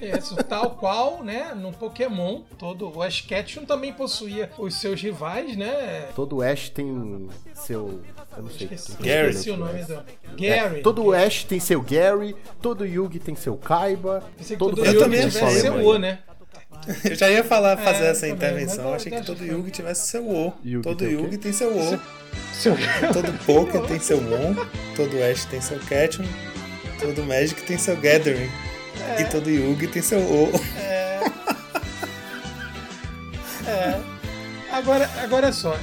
Isso, tal qual, né, no Pokémon, todo o Ash Ketchum também possuía os seus rivais, né? Todo Ash tem seu. Eu não sei. Esqueci, tem esqueci seu o nome do... É, Gary. todo Ash tem seu Gary, todo Yugi tem seu Kaiba, Pensei que todo Yugi também tem seu. O, né? Eu já ia falar, fazer É, essa também, intervenção. Eu achei que todo Yugi tivesse seu O. Yugi todo tem? Yugi tem seu O. Seu... Todo Poker tem seu Mon. Todo Ash tem seu Ketchum. Todo Magic tem seu Gathering. E todo Yugi tem seu O. Agora, agora é só.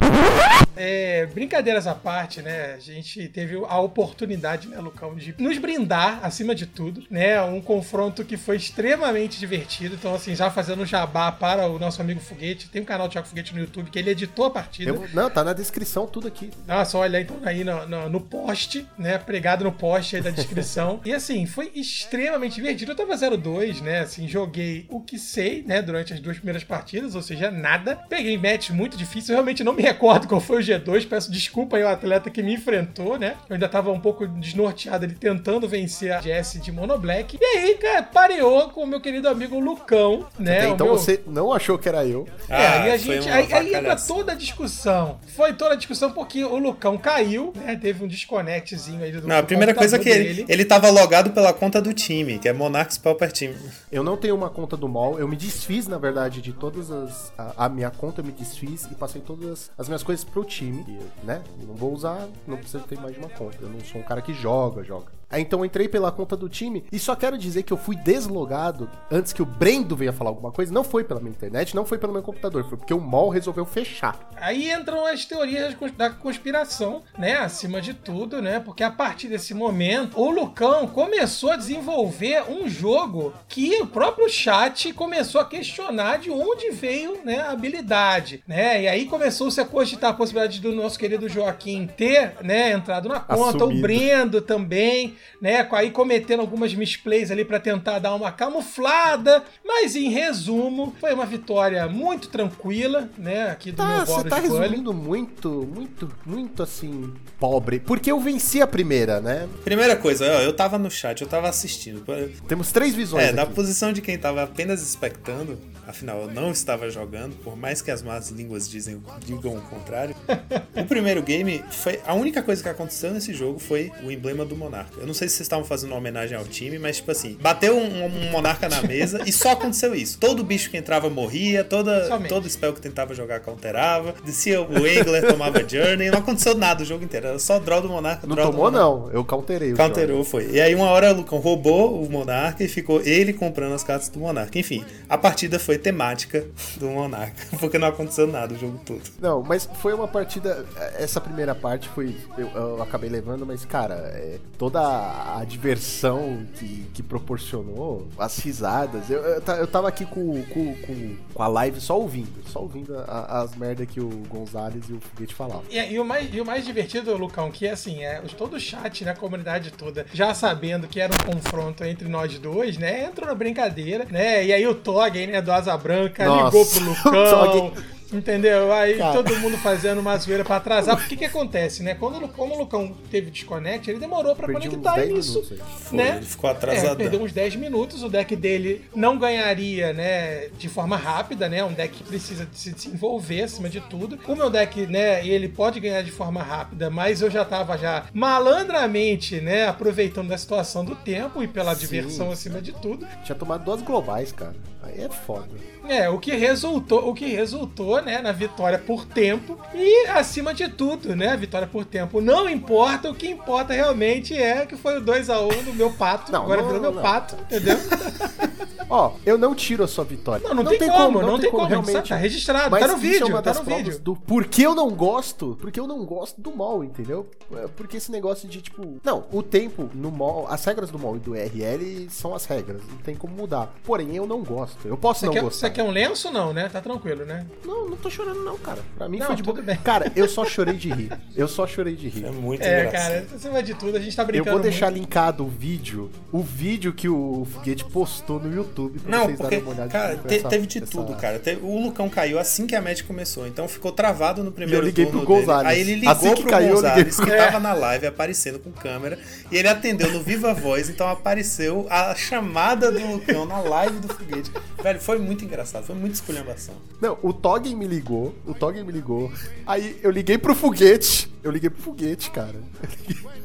É, brincadeiras à parte, né? A gente teve a oportunidade, né, Lucão, de nos brindar, acima de tudo, né? Um confronto que foi extremamente divertido. Então, assim, já fazendo um jabá para o nosso amigo Foguete. Tem um canal Thiago Foguete no YouTube que ele editou a partida. Eu- não, tá na descrição tudo aqui. Nossa, olha então aí no, no, no post, né? Pregado no post aí da descrição. e assim, foi extremamente divertido. Eu tava 0-2, né? Assim, joguei o que sei, né? Durante as duas primeiras partidas, ou seja, nada. Peguei matches muito difícil. Eu realmente não me recordo qual foi o G2. Peço desculpa aí ao atleta que me enfrentou, né? Eu ainda tava um pouco desnorteado ali tentando vencer a Jess de Monoblack. E aí, cara, pareou com o meu querido amigo Lucão, né? Até então meu- você não achou que era eu. É, aí a Ah, foi gente. uma Aí, aí entra toda a discussão. Foi toda a discussão porque o Lucão caiu, né? Teve um desconectzinho aí do Não, a primeira coisa é que ele, ele tava logado pela conta do time, que é Monarchs Pauper Team. Eu não tenho uma conta do mall, eu me desfiz, na verdade, de todas as. A, a minha conta eu me desfiz e passei todas as minhas coisas pro time. Né? Não vou usar, não precisa ter mais de uma conta. Eu não sou um cara que joga, joga. Aí então eu entrei pela conta do time e só quero dizer que eu fui deslogado antes que o Brendo venha falar alguma coisa. Não foi pela minha internet, não foi pelo meu computador, foi porque o mall resolveu fechar. Aí entram as teorias da conspiração, né? Acima de tudo, né? Porque a partir desse momento, o Lucão começou a desenvolver um jogo que o próprio chat começou a questionar de onde veio né, a habilidade, né? E aí começou-se a cogitar a possibilidade do nosso querido Joaquim ter, né, entrado na conta, o Assumido. Brendo também, né? Aí cometendo algumas misplays ali para tentar dar uma camuflada, mas em resumo, foi uma vitória muito tranquila, né? Aqui do Tá, meu você Boros tá Bully. resumindo muito, muito, muito assim, pobre. Porque eu venci a primeira, né? Primeira coisa, ó, eu tava no chat, eu tava assistindo. Temos três visões. É, na aqui. posição de quem tava apenas expectando, afinal eu não estava jogando, por mais que as más línguas dizem, digam o contrário. o primeiro game foi. A única coisa que aconteceu nesse jogo foi o emblema do Monarca. Eu não sei se vocês estavam fazendo uma homenagem ao time, mas tipo assim, bateu um, um Monarca na mesa e só aconteceu isso. Todo bicho que entrava morria, toda, Somente. todo spell que tentava jogar counterava, descia o Angler, tomava Journey, não aconteceu nada o jogo inteiro. Era só draw do Monarca. Não tomou, Monarca. não. Eu counterei. o Counterou, foi. E aí uma hora o Lucão roubou o Monarca e ficou ele comprando as cartas do Monarca. Enfim, a partida foi temática do Monarca, porque não aconteceu nada o jogo todo. Não, mas foi uma partida. Essa primeira parte foi. Eu, eu acabei levando, mas, cara, é, toda a, a diversão que, que proporcionou, as risadas. Eu, eu, eu tava aqui com, com, com, com a live só ouvindo, só ouvindo a- as merdas que o Gonzalez e o Foguete falavam. E, e o mais, e o mais divertido, Lucão, que assim, é todo o chat, né, a comunidade toda, já sabendo que era um confronto entre nós dois, né, entrou na brincadeira, né, e aí o Tog, né, do Asa Branca, Nossa, ligou pro Lucão, entendeu? Aí Cara. todo mundo fazendo uma zoeira pra atrasar. Porque que acontece, né, quando, como o Lucão teve desconect, ele demorou pra Perdi uns conectar 10 isso, minutos né? ele ficou É, atrasadão. perdeu uns 10 minutos, o deck dele não ganharia, né, de forma rápida, né, um deck que precisa de se desenvolver acima de tudo. O meu deck, né, ele pode ganhar de forma rápida, mas eu já tava já malandramente, né, aproveitando da situação do tempo e pela Sim, diversão acima de tudo. Tinha tomado duas globais, cara. Aí é foda. É, o que resultou, o que resultou, né, na vitória por tempo e acima de tudo, né, a vitória por tempo. Não importa, o que importa realmente é que foi o 2 a 1 do meu pato. Não, Agora não, virou meu não. pato, entendeu? Ó, eu não tiro a sua vitória. Não, não tem como, não tem como, realmente. tá registrado, Mas tá no isso vídeo, é uma tá das no vídeo. Do por que eu não gosto, porque eu não gosto do mall, entendeu? É, Porque esse negócio de, tipo... Não, o tempo no mall, as regras do mall e do RL são as regras, não tem como mudar. Porém, eu não gosto, eu posso Você não quer, gostar. Quer um lenço? Não, né? Tá tranquilo, né? Não, não tô chorando não, cara. Pra mim Não, foi de boa. bem. Cara, eu só chorei de rir. Eu só chorei de rir. É muito É, engraçado. cara, acima de tudo, a gente tá Eu brincando. vou deixar muito. linkado o vídeo, o vídeo que o Foguete postou no YouTube pra Não, vocês porque, darem uma olhada. cara, te- essa- teve de essa- tudo, cara. O Lucão caiu assim que a match começou, então ficou travado no primeiro E eu liguei turno pro dele. Gonzalez. Aí ele ligou Assim que pro caiu, eu liguei Gonzalez, pro- que tava na live aparecendo com câmera, e ele atendeu no Viva Voz, então apareceu a chamada do Lucão na live do foguete. Velho, foi muito engraçado, foi muita esculhambação. Não, o Toggen me ligou, o Toggen me ligou. Aí eu liguei pro foguete. Eu liguei pro foguete, cara.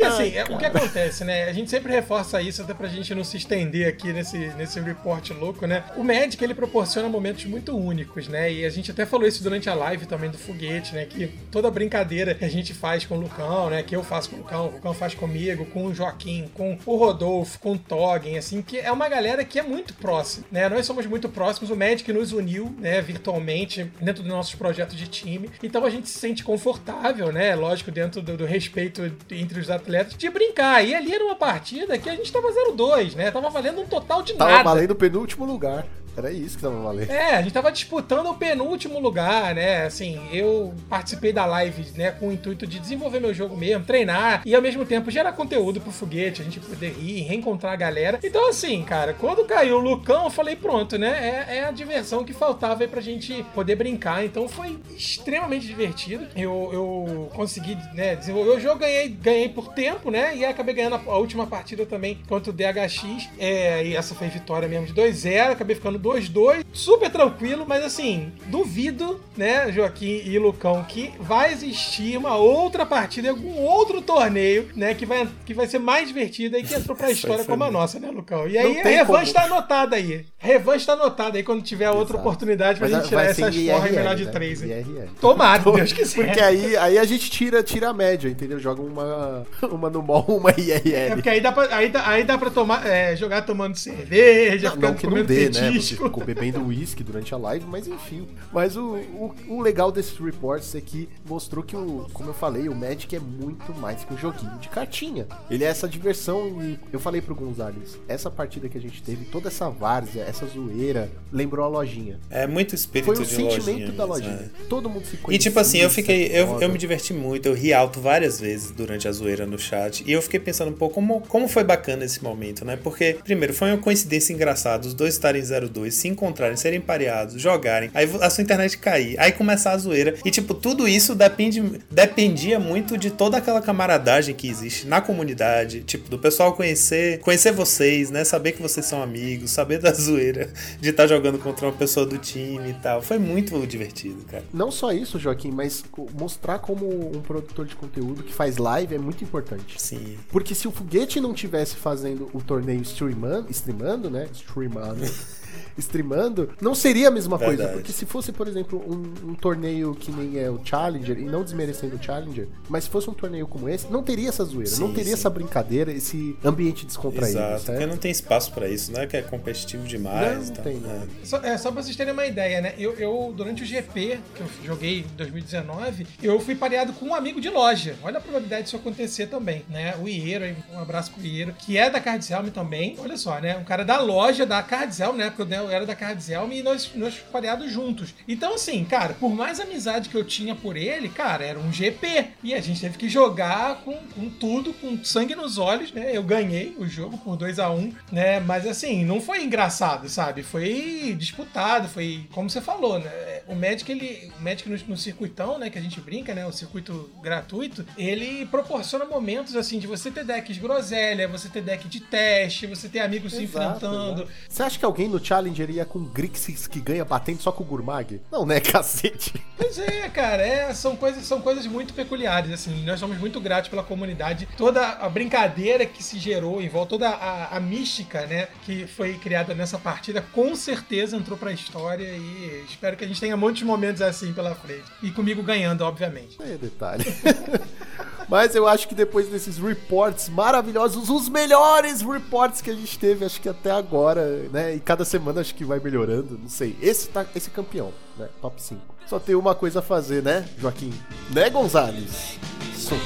Porque assim, Ai, é- o que acontece, né? A gente sempre reforça isso até pra gente não se estender aqui nesse, nesse report louco, né? O Magic, ele proporciona momentos muito únicos, né? E a gente até falou isso durante a live também do foguete, né? Que toda brincadeira que a gente faz com o Lucão, né? Que eu faço com o Lucão, o Lucão faz comigo, com o Joaquim, com o Rodolfo, com o Toggen, assim, que é uma galera que é muito próxima, né? Nós somos muito próximos, o Magic nos uniu, né? Virtualmente, dentro dos nossos projetos de time. Então a gente se sente confortável, né? Lógico, dentro do, do respeito entre os atletas, de brincar. E ali era uma partida que a gente tava 0-2, né? Tava valendo um total de Tava nada. valendo o penúltimo lugar. Era isso que tava valendo. É, a gente tava disputando o penúltimo lugar, né? Assim, eu participei da live, né, com o intuito de desenvolver meu jogo mesmo, treinar e ao mesmo tempo gerar conteúdo pro foguete, a gente poder ir, reencontrar a galera. Então, assim, cara, quando caiu o Lucão, eu falei, pronto, né? É, é a diversão que faltava aí pra gente poder brincar. Então foi extremamente divertido. Eu, eu consegui, né, desenvolver o jogo, ganhei, ganhei por tempo, né? E acabei ganhando a, a última partida também contra o DHX. É, e essa foi vitória mesmo de 2-0. Acabei ficando 2-2. Super tranquilo, mas assim, duvido, né, Joaquim e Lucão, que vai existir uma outra partida em algum outro torneio, né, que vai, que vai ser mais divertida e que entrou pra história como a nossa, né, Lucão? E aí Não a revanche como. tá anotada aí. Revanche tá anotada aí quando tiver outra Exato. oportunidade pra Mas gente tirar essas porra em melhor de né? três. IRL. Tomara, Deus quiser. Porque aí, aí a gente tira, tira a média, entendeu? Joga uma, uma no mall, uma É IRL. porque aí dá pra, aí dá, aí dá pra tomar, é, jogar tomando cerveja, Não, ficando não que não comendo dê, né? Ficou bebendo uísque durante a live, mas enfim. Mas o, o, o legal desses reports é que mostrou que, o, como eu falei, o Magic é muito mais que um joguinho de cartinha. Ele é essa diversão e eu falei pro Gonzalez, essa partida que a gente teve, toda essa várzea, essa zoeira, lembrou a lojinha. É muito espírito Foi o de sentimento lojinha da lojinha. é. Todo mundo se E conhecia. tipo assim, eu fiquei. Eu, eu me diverti muito, eu ri alto várias vezes durante a zoeira no chat. E eu fiquei pensando um pouco como, como foi bacana esse momento, né? Porque, primeiro, foi uma coincidência engraçada, os dois estarem 0-2, se encontrarem, serem pareados, jogarem, aí a sua internet cair, aí começar a zoeira. E, tipo, tudo isso depende, dependia muito de toda aquela camaradagem que existe na comunidade, tipo, do pessoal conhecer, conhecer vocês, né? Saber que vocês são amigos, saber da zoeira, de estar jogando contra uma pessoa do time e tal. Foi muito divertido, cara. Não só isso, Joaquim, mas mostrar como um produtor de conteúdo que faz live é muito importante. Sim. Porque se o Foguete não tivesse fazendo o torneio streamando, streamando né? Streamando. streamando, não seria a mesma coisa. Verdade. Porque se fosse, por exemplo, um, um torneio que nem é o Challenger, e não desmerecendo o Challenger, mas se fosse um torneio como esse, não teria essa zoeira, Sim, não teria sim. essa brincadeira, esse ambiente descontraído, Exato, porque certo? não tem espaço pra isso, né? Que é competitivo demais. Não, e não tal. tem, É. não. Só, é, só pra vocês terem uma ideia, né? Eu, eu, durante o GP, que eu joguei em 2019, eu fui pareado com um amigo de loja. Olha a probabilidade disso acontecer também, né? O Ieiro, um abraço pro Ieiro, que é da Cards Helm também. Olha só, né? Um cara da loja da Cards Helm, né? Eu era da Cards Helm e nós, nós pareados juntos. Então, assim, cara, por mais amizade que eu tinha por ele, cara, era um GP. E a gente teve que jogar com, com tudo, com sangue nos olhos, né? Eu ganhei o jogo por 2 a 1 né? Mas assim, não foi engraçado, sabe? Foi disputado, foi como você falou, né? O Magic, ele, o Magic no, no circuitão, né, que a gente brinca, né, o circuito gratuito, ele proporciona momentos assim de você ter decks groselha, você ter deck de teste, você ter amigos se Exato, enfrentando. exato. Você acha que alguém no Challenger ia com Grixis que ganha batendo só com o Gurmag? Não, né, cacete? Pois é, cara, é, são, coisas, são coisas muito peculiares, assim, nós somos muito gratos pela comunidade, toda a brincadeira que se gerou em volta, toda a, a mística, né, que foi criada nessa partida, com certeza entrou pra história e espero que a gente tenha muitos momentos assim pela frente. E comigo ganhando, obviamente. É detalhe. Mas eu acho que depois desses reports maravilhosos, os melhores reports que a gente teve, acho que até agora, né? E cada semana acho que vai melhorando, não sei. Esse tá, esse é campeão, né? Top 5. Só tem uma coisa a fazer, né, Joaquim? Né, Gonzalez? Solta.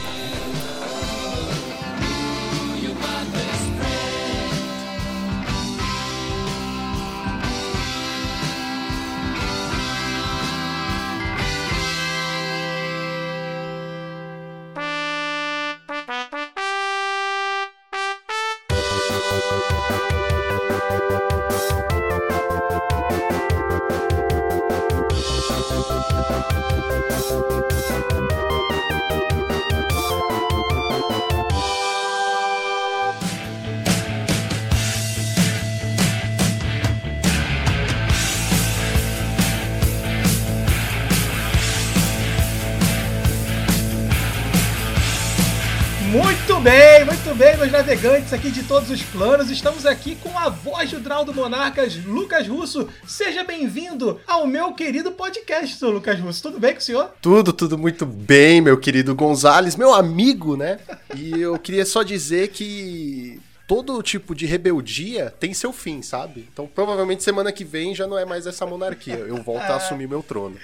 Muito bem, meus navegantes aqui de todos os planos. Estamos aqui com a voz do Draldo Monarcas, Lucas Russo. Seja bem-vindo ao meu querido podcast, Lucas Russo. Tudo bem com o senhor? Tudo, tudo muito bem, meu querido Gonzalez, meu amigo, né? E eu queria só dizer que todo tipo de rebeldia tem seu fim, sabe? Então provavelmente semana que vem já não é mais essa monarquia. Eu volto a assumir meu trono.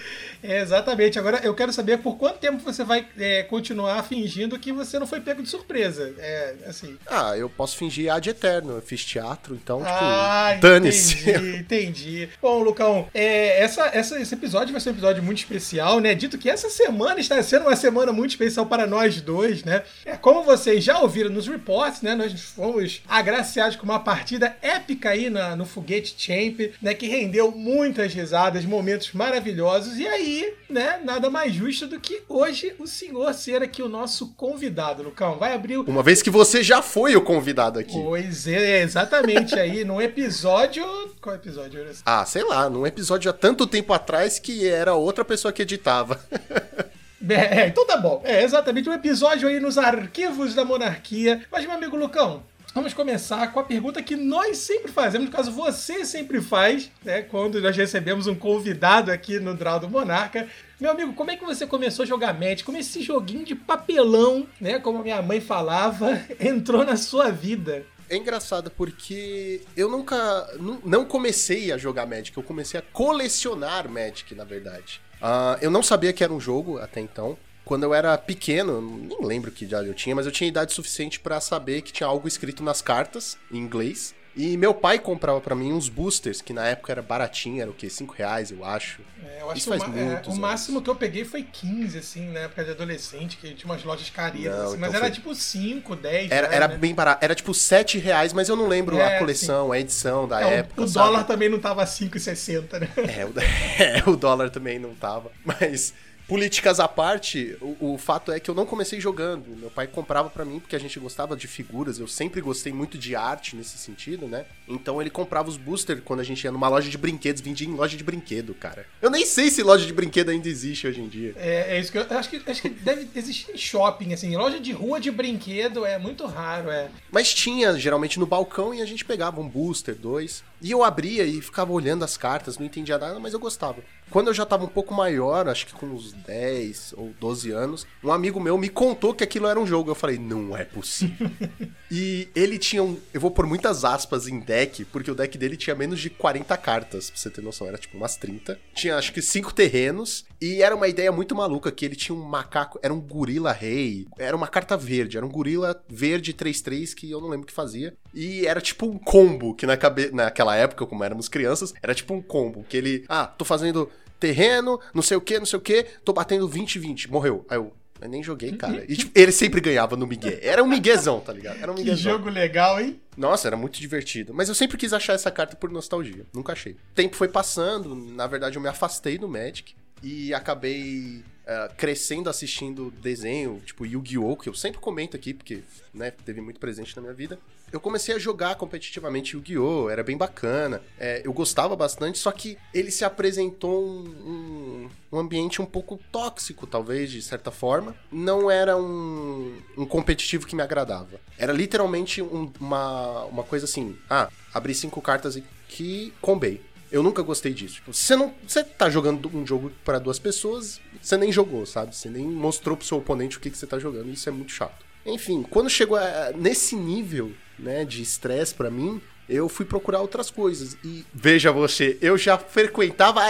É, exatamente. Agora eu quero saber por quanto tempo você vai é, continuar fingindo que você não foi pego de surpresa. É, assim. Ah, eu posso fingir ad eterno. Eu fiz teatro, então, tipo, Ah, dane-se. entendi, entendi. Bom, Lucão, é, essa, essa- esse episódio vai ser um episódio muito especial, né? Dito que essa semana está sendo uma semana muito especial para nós dois, né? É, como vocês já ouviram nos reports, né? Nós fomos agraciados com uma partida épica aí na, no Foguete Champ, né? Que rendeu muitas risadas, momentos maravilhosos. E aí, né? Nada mais justo do que hoje o senhor ser aqui o nosso convidado, Lucão. Vai abrir o, Uma vez que você já foi o convidado aqui. Pois é, exatamente aí, num episódio. Qual episódio era esse? Ah, sei lá, num episódio há tanto tempo atrás que era outra pessoa que editava. É, então tá bom. É exatamente um episódio aí nos arquivos da monarquia. Mas, meu amigo Lucão, vamos começar com a pergunta que nós sempre fazemos, no caso você sempre faz, né? Quando nós recebemos um convidado aqui no Draw do Monarca. Meu amigo, como é que você começou a jogar Magic? Como esse joguinho de papelão, né? Como a minha mãe falava, entrou na sua vida? É engraçado porque eu nunca. nu- Não comecei a jogar Magic, eu comecei a colecionar Magic, na verdade. Ah, eu não sabia que era um jogo até então. Quando eu era pequeno, nem lembro que idade eu tinha, mas eu tinha idade suficiente pra saber que tinha algo escrito nas cartas, em inglês. E meu pai comprava pra mim uns boosters, que na época era baratinho, era o quê? 5 reais, eu acho. É, eu acho Isso faz é, o anos. máximo que eu peguei foi 15, assim, na época de adolescente, que tinha umas lojas Não, assim, mas então era foi- tipo 5, 10. Era, né, era né? bem barato, era tipo 7 reais, mas eu não lembro É, a coleção, a edição da É, o- época. o dólar também não tava 5,60, né? É o, é, o dólar também não tava. Mas, políticas à parte, o, o fato é que eu não comecei jogando. Meu pai comprava pra mim porque a gente gostava de figuras. Eu sempre gostei muito de arte nesse sentido, né? Então ele comprava os boosters quando a gente ia numa loja de brinquedos. Vendia em loja de brinquedo, cara. Eu nem sei se loja de brinquedo ainda existe hoje em dia. É, é isso que eu acho que acho que deve existir em shopping, assim, loja de rua de brinquedo é muito raro, é. Mas tinha, geralmente, no balcão e a gente pegava um booster, dois. E eu abria e ficava olhando as cartas, não entendia nada, mas eu gostava. Quando eu já tava um pouco maior, acho que com uns 10 ou 12 anos, um amigo meu me contou que aquilo era um jogo. Eu falei, não é possível. e ele tinha um. Eu vou pôr muitas aspas em deck, porque o deck dele tinha menos de 40 cartas, pra você ter noção. Era tipo umas 30. Tinha acho que 5 terrenos. E era uma ideia muito maluca que ele tinha um macaco. Era um gorila rei. Era uma carta verde. Era um gorila verde 3-3 que eu não lembro o que fazia. E era tipo um combo, que na cabe... naquela época, como éramos crianças, era tipo um combo. Que ele. Ah, tô fazendo terreno, não sei o que, não sei o que, tô batendo 20-20. Morreu. Aí eu. Eu nem joguei, cara. E tipo, ele sempre ganhava no Miguel. Era um Miguezão, tá ligado? Era um Que Miguezão. jogo legal, hein? Nossa, era muito divertido. Mas eu sempre quis achar essa carta por nostalgia. Nunca achei. O tempo foi passando, na verdade eu me afastei do Magic e acabei eh, crescendo assistindo desenho, tipo Yu-Gi-Oh!, que eu sempre comento aqui, porque né, teve muito presente na minha vida. Eu comecei a jogar competitivamente Yu-Gi-Oh! Era bem bacana. eh, eu gostava bastante, só que ele se apresentou um, um, um ambiente um pouco tóxico, talvez, de certa forma. Não era um, um competitivo que me agradava. Era literalmente um- uma, uma coisa assim: ah, abri cinco cartas aqui, combei. Eu nunca gostei disso. Tipo, você não. Você tá jogando um jogo para duas pessoas, você nem jogou, sabe? Você nem mostrou pro seu oponente o que, que você tá jogando. Isso é muito chato. Enfim, quando chegou a- nesse nível, né, de estresse pra mim, eu fui procurar outras coisas. E veja você, eu já frequentava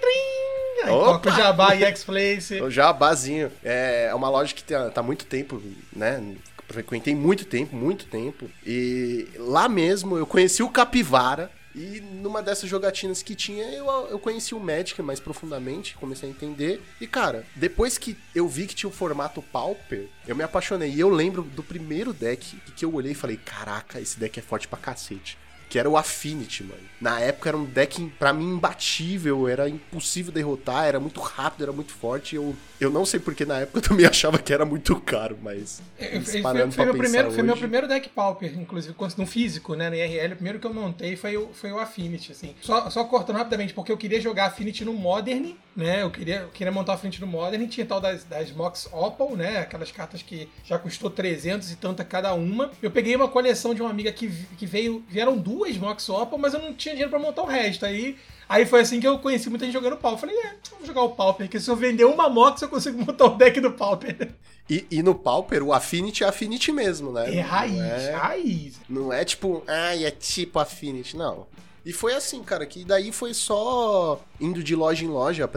trim! Aí Opa! Jabá e X-Place. O Jabazinho. É uma loja que tá, tá há muito tempo, né? Frequentei muito tempo, muito tempo. E lá mesmo eu conheci o Capivara. E numa dessas jogatinas que tinha, eu, eu conheci o Magic mais profundamente, comecei a entender. E cara, depois que eu vi que tinha o formato Pauper, eu me apaixonei. E eu lembro do primeiro deck que eu olhei e falei: caraca, esse deck é forte pra cacete. Que era o Affinity, mano. Na época era um deck, pra mim, imbatível. Era impossível derrotar, era muito rápido, era muito forte. Eu, eu não sei porque na época eu também achava que era muito caro, mas. Foi, foi- parando foi pra meu primeiro, foi meu hoje- primeiro deck Pauper, inclusive, no físico, né? No IRL. O primeiro que eu montei foi o, foi o Affinity, assim. Só, só cortando rapidamente, porque eu queria jogar Affinity no Modern, né? Eu queria, eu queria montar o Affinity no Modern. Tinha tal das, das Mox Opal, né? Aquelas cartas que já custou 300 e tanta cada uma. Eu peguei uma coleção de uma amiga que, que veio. Vieram duas duas Mox Opal, mas eu não tinha dinheiro pra montar o resto. Aí, aí foi assim que eu conheci muita gente jogando Pauper. Falei, é, vamos jogar o Pauper, porque se eu vender uma Mox eu consigo montar o deck do Pauper. E, e no Pauper, o Affinity é Affinity mesmo, né? É raiz, não é, raiz. Não é tipo, ah, é tipo Affinity, não. E foi assim, cara, que daí foi só indo de loja em loja,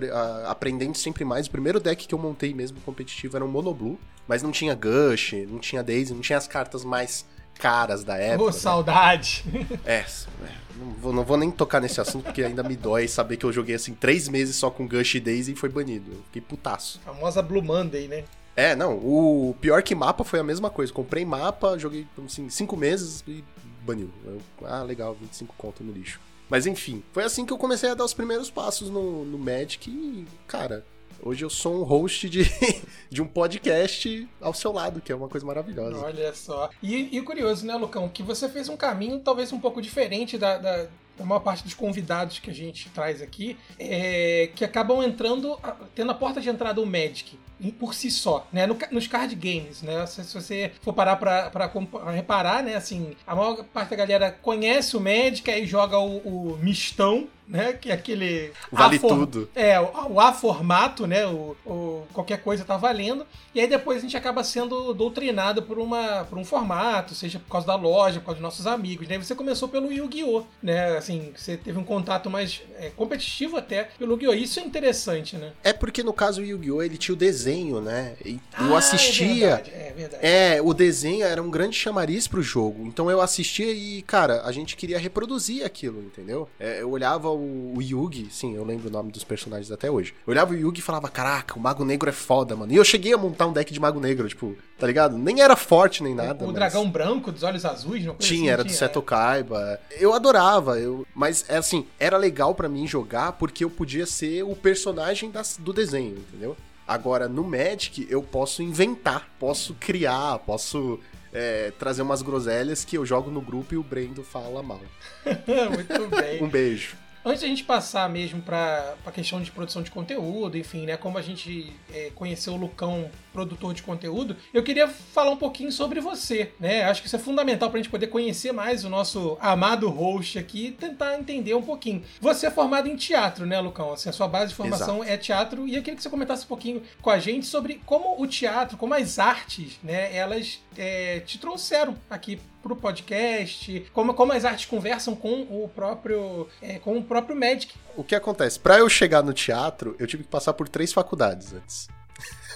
aprendendo sempre mais. O primeiro deck que eu montei mesmo competitivo era um Mono Blue, mas não tinha Gush, não tinha Daisy, não tinha as cartas mais caras da época. Né? saudade. É, é, não vou, não vou nem tocar nesse assunto porque ainda me dói saber que eu joguei assim três meses só com Gush e Daisy e foi banido. Eu fiquei putaço. A famosa Blue Monday, né? É, não, o pior que mapa foi a mesma coisa. Comprei mapa, joguei assim, cinco meses e baniu. Eu, ah, legal, 25 conto no lixo. Mas enfim, foi assim que eu comecei a dar os primeiros passos no, no Magic e, cara, hoje eu sou um host de, de um podcast ao seu lado, que é uma coisa maravilhosa. Olha só. E, e curioso, né, Lucão, que você fez um caminho talvez um pouco diferente da, da maior parte dos convidados que a gente traz aqui, é, que acabam entrando, tendo a porta de entrada o Magic por si só, né? No, nos card games, né? Se, se você for parar pra, pra, pra, reparar, né? Assim, a maior parte da galera conhece o Magic, aí joga o, o mistão, né? Que é aquele. Vale tudo. É, o, o A formato, né? O, o, qualquer coisa tá valendo. E aí depois a gente acaba sendo doutrinado por, uma, por um formato, seja por causa da loja, por causa dos nossos amigos. Né? Você começou pelo Yu-Gi-Oh! né? Assim, você teve um contato mais é, competitivo até pelo Yu-Gi-Oh! Isso é interessante, né? É porque no caso o Yu-Gi-Oh! ele tinha o desenho, né? E eu ah, assistia. É verdade, é verdade. É, o desenho era um grande chamariz pro jogo. Então eu assistia e, cara, a gente queria reproduzir aquilo, entendeu? É, eu olhava o, o Yugi, sim, eu lembro o nome dos personagens até hoje. Eu olhava o Yugi e falava, caraca, o Mago Negro é foda, mano. E eu cheguei a montar um deck de Mago Negro, tipo, tá ligado? Nem era forte nem nada. O, o mas... dragão branco dos olhos azuis, não Tinha, assim, era do Seto Kaiba. Eu adorava, eu... mas é assim, era legal para mim jogar porque eu podia ser o personagem das, do desenho, entendeu? Agora, no Magic, eu posso inventar, posso criar, posso é, trazer umas groselhas que eu jogo no grupo e o Brendo fala mal. Muito bem. um beijo. Antes da gente passar mesmo para a questão de produção de conteúdo, enfim, né? Como a gente é, conheceu o Lucão, produtor de conteúdo, eu queria falar um pouquinho sobre você, né? Acho que isso é fundamental para a gente poder conhecer mais o nosso amado host aqui e tentar entender um pouquinho. Você é formado em teatro, né, Lucão? Assim, a sua base de formação Exato. é teatro e eu queria que você comentasse um pouquinho com a gente sobre como o teatro, como as artes, né, elas é, te trouxeram aqui pro podcast, como, como as artes conversam com o próprio é, com o próprio Magic. O que acontece? Para eu chegar no teatro, eu tive que passar por três faculdades antes.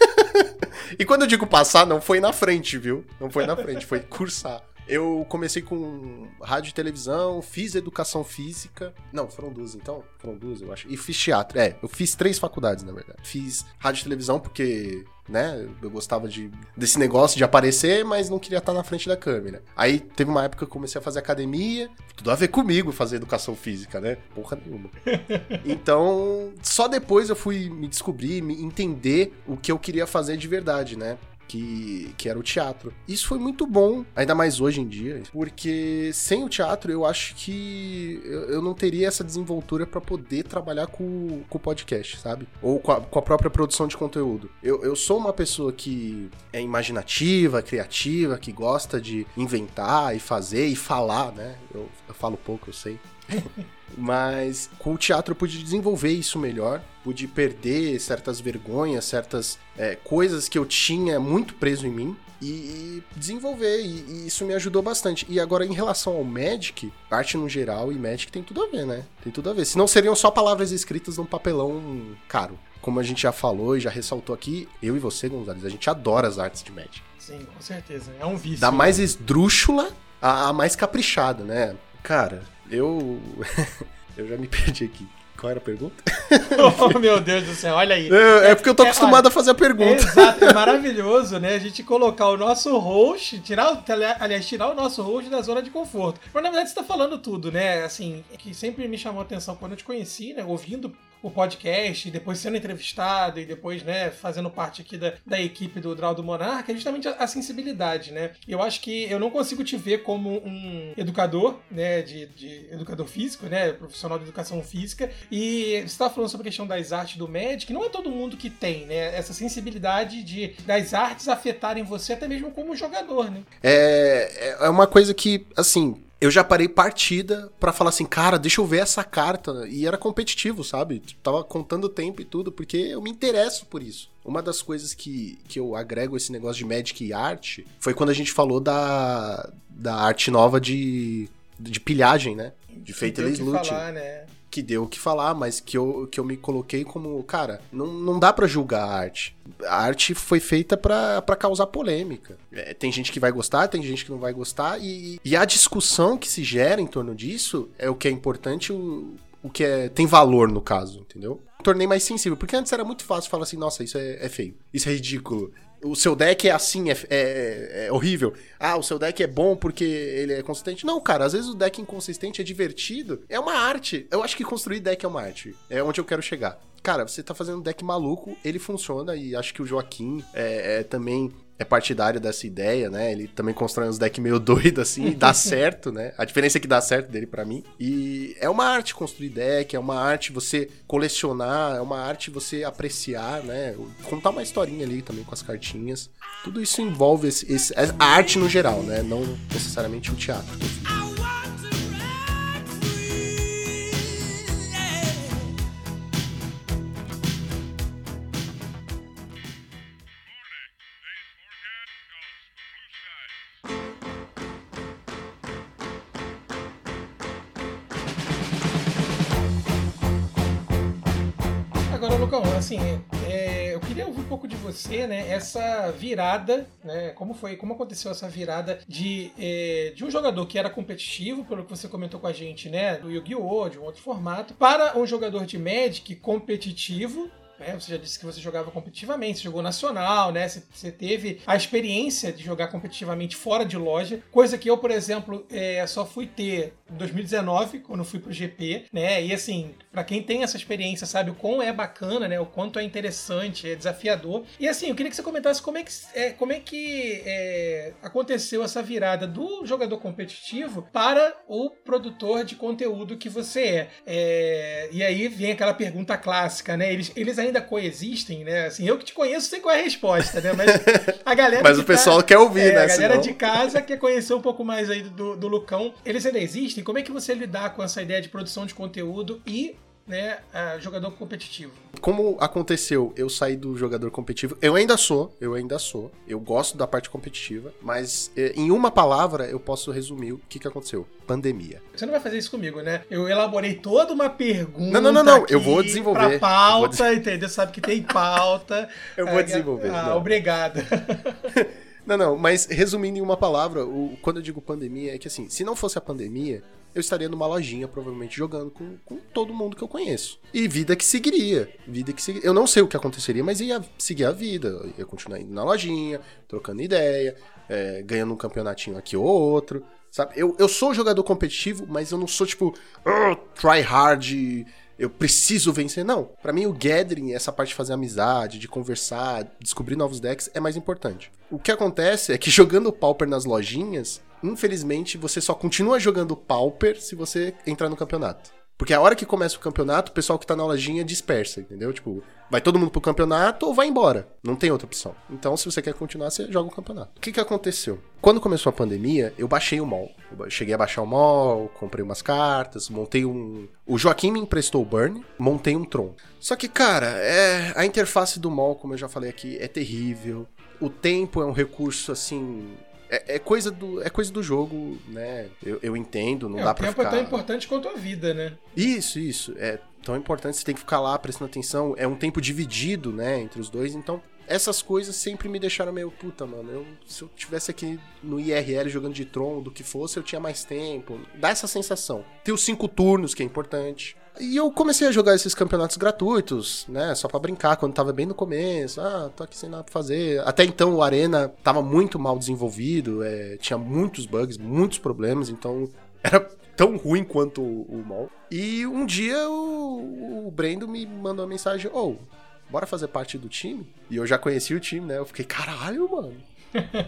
e quando eu digo passar, não foi na frente, viu? Não foi na frente, foi cursar. Eu comecei com rádio e televisão, fiz educação física. Não, foram duas então? Foram duas, eu acho. E fiz teatro. É, eu fiz três faculdades, na verdade. Fiz rádio e televisão porque né? Eu gostava de, desse negócio de aparecer, mas não queria estar na frente da câmera. Aí teve uma época que eu comecei a fazer academia, tudo a ver comigo fazer educação física, né? Porra nenhuma. Então, só depois eu fui me descobrir, me entender o que eu queria fazer de verdade, né? Que, que era o teatro. Isso foi muito bom, ainda mais hoje em dia, porque sem o teatro eu acho que eu, não teria essa desenvoltura para poder trabalhar com, com o podcast, sabe? Ou com a, com a própria produção de conteúdo. Eu, eu sou uma pessoa que é imaginativa, criativa, que gosta de inventar e fazer e falar, né? Eu, eu falo pouco, eu sei. Mas com o teatro eu pude desenvolver isso melhor, pude perder certas vergonhas, certas é, coisas que eu tinha muito preso em mim e desenvolver, e, e, isso me ajudou bastante. E agora, em relação ao Magic, arte no geral e Magic tem tudo a ver, né? Tem tudo a ver. Senão seriam só palavras escritas num papelão caro. Como a gente já falou e já ressaltou aqui, eu e você, Gonzalez, a gente adora as artes de Magic. Sim, com certeza. É um vício. Da mais esdrúxula a mais caprichada, né? Cara, eu. eu já me perdi aqui. Qual era a pergunta? oh, meu Deus do céu, olha aí. É, é porque eu tô acostumado é, a fazer a pergunta. É, exato, é maravilhoso, né? A gente colocar o nosso host, tirar o, aliás, tirar o nosso host da zona de conforto. Mas na verdade você tá falando tudo, né? Assim, que sempre me chamou a atenção quando eu te conheci, né? Ouvindo o podcast, depois sendo entrevistado e depois, né, fazendo parte aqui da, da equipe do Draw do Monarca, é justamente a, a, sensibilidade, né? Eu acho que eu não consigo te ver como um educador, né, de, de educador físico, né, profissional de educação física, e você estava falando sobre a questão das artes do Magic, não é todo mundo que tem, né, essa sensibilidade de das artes afetarem você até mesmo como jogador, né? É, é uma coisa que, assim, eu já parei partida pra falar assim, cara, deixa eu ver essa carta. E era competitivo, sabe? Tava contando o tempo e tudo, porque eu me interesso por isso. Uma das coisas que, que eu agrego esse negócio de Magic e arte foi quando a gente falou da, da arte nova de, de pilhagem, né? De Fateless Loot. falar, né? Que deu o que falar, mas que eu, que eu me coloquei como, cara, não, não dá para julgar a arte. A arte foi feita para causar polêmica. É, tem gente que vai gostar, tem gente que não vai gostar, e, e a discussão que se gera em torno disso é o que é importante, o, o que é, tem valor no caso, entendeu? Tornei mais sensível, porque antes era muito fácil falar assim, nossa, isso é, é feio, isso é ridículo, o seu deck é assim, é, é, é, horrível. Ah, o seu deck é bom porque ele é consistente. Não, cara, às vezes o deck inconsistente é divertido. É uma arte. Eu acho que construir deck é uma arte. É onde eu quero chegar. Cara, você tá fazendo um deck maluco, ele funciona e acho que o Joaquim é, é também é partidário dessa ideia, né? Ele também constrói uns decks meio doido assim, e dá certo, né? A diferença é que dá certo dele para mim. E é uma arte construir deck, é uma arte você colecionar, é uma arte você apreciar, né? Contar uma historinha ali também com as cartinhas. Tudo isso envolve esse, esse a arte no geral, né? Não necessariamente o teatro. Assim, é, eu queria ouvir um pouco de você, né? Essa virada, né? Como foi, como aconteceu essa virada de, é, de um jogador que era competitivo, pelo que você comentou com a gente, né? Do Yu-Gi-Oh!, de um outro formato, para um jogador de Magic competitivo, né? Você já disse que você jogava competitivamente, você jogou nacional, né? Você, você, teve a experiência de jogar competitivamente fora de loja, coisa que eu, por exemplo, é, só fui ter em 2019, quando fui pro GP, né? E assim, para quem tem essa experiência, sabe o quão é bacana, né? O quanto é interessante, é desafiador. E assim, eu queria que você comentasse como é que, é, como é que é, aconteceu essa virada do jogador competitivo para o produtor de conteúdo que você é. é e aí vem aquela pergunta clássica, né? Eles, eles ainda coexistem, né? Assim, eu que te conheço sei qual é a resposta, né? Mas a galera. Mas o pessoal quer ouvir, é, né? A galera senão... de casa quer conhecer um pouco mais aí do, do Lucão. Eles ainda existem? Como é que você lidar com essa ideia de produção de conteúdo e né, jogador competitivo. Como aconteceu eu sair do jogador competitivo, eu ainda sou, eu ainda sou, eu gosto da parte competitiva, mas é, em uma palavra eu posso resumir o que, que aconteceu. Pandemia. Você não vai fazer isso comigo, né? Eu elaborei toda uma pergunta. Não, não, não, não. eu vou desenvolver. Pra pauta, entendeu? Sabe que tem pauta. eu vou desenvolver. Ah, não. obrigado. Não, não, mas resumindo em uma palavra, o, quando eu digo pandemia, é que assim, se não fosse a pandemia, eu estaria numa lojinha, provavelmente jogando com, com todo mundo que eu conheço. E vida que seguiria. Vida que seguiria. Eu não sei o que aconteceria, mas ia seguir a vida. Eu ia continuar indo na lojinha, trocando ideia, é, ganhando um campeonatinho aqui ou outro. Sabe? Eu, eu sou jogador competitivo, mas eu não sou tipo, oh, try hard eu preciso vencer. Não. para mim, o gathering, essa parte de fazer amizade, de conversar, descobrir novos decks, é mais importante. O que acontece é que jogando Pauper nas lojinhas, infelizmente, você só continua jogando Pauper se você entrar no campeonato. Porque a hora que começa o campeonato, o pessoal que tá na lojinha dispersa, entendeu? Tipo, vai todo mundo pro campeonato ou vai embora. Não tem outra opção. Então, se você quer continuar, você joga o campeonato. O que que aconteceu? Quando começou a pandemia, eu baixei o mall. Eu cheguei a baixar o mall, comprei umas cartas, montei um. O Joaquim me emprestou o Burn, montei um Tron. Só que, cara, é... a interface do mall, como eu já falei aqui, é terrível. O tempo é um recurso, assim, é, é, coisa do, é coisa do jogo, né? Eu, eu entendo, não é, dá pra ficar... O tempo é tão importante quanto a vida, né? Isso, isso. É tão importante, você tem que ficar lá prestando atenção. É um tempo dividido, né, entre os dois, então... Essas coisas sempre me deixaram meio puta, mano. Eu, se eu tivesse aqui no IRL jogando de Tron, do que fosse, eu tinha mais tempo. Dá essa sensação. Tem os cinco turnos, que é importante. E eu comecei a jogar esses campeonatos gratuitos, né? Só para brincar, quando tava bem no começo. Ah, tô aqui sem nada pra fazer. Até então o Arena tava muito mal desenvolvido, é, tinha muitos bugs, muitos problemas, então era tão ruim quanto o, o mal. E um dia o, o Brendo me mandou uma mensagem: Ô, oh, bora fazer parte do time? E eu já conheci o time, né? Eu fiquei, caralho, mano.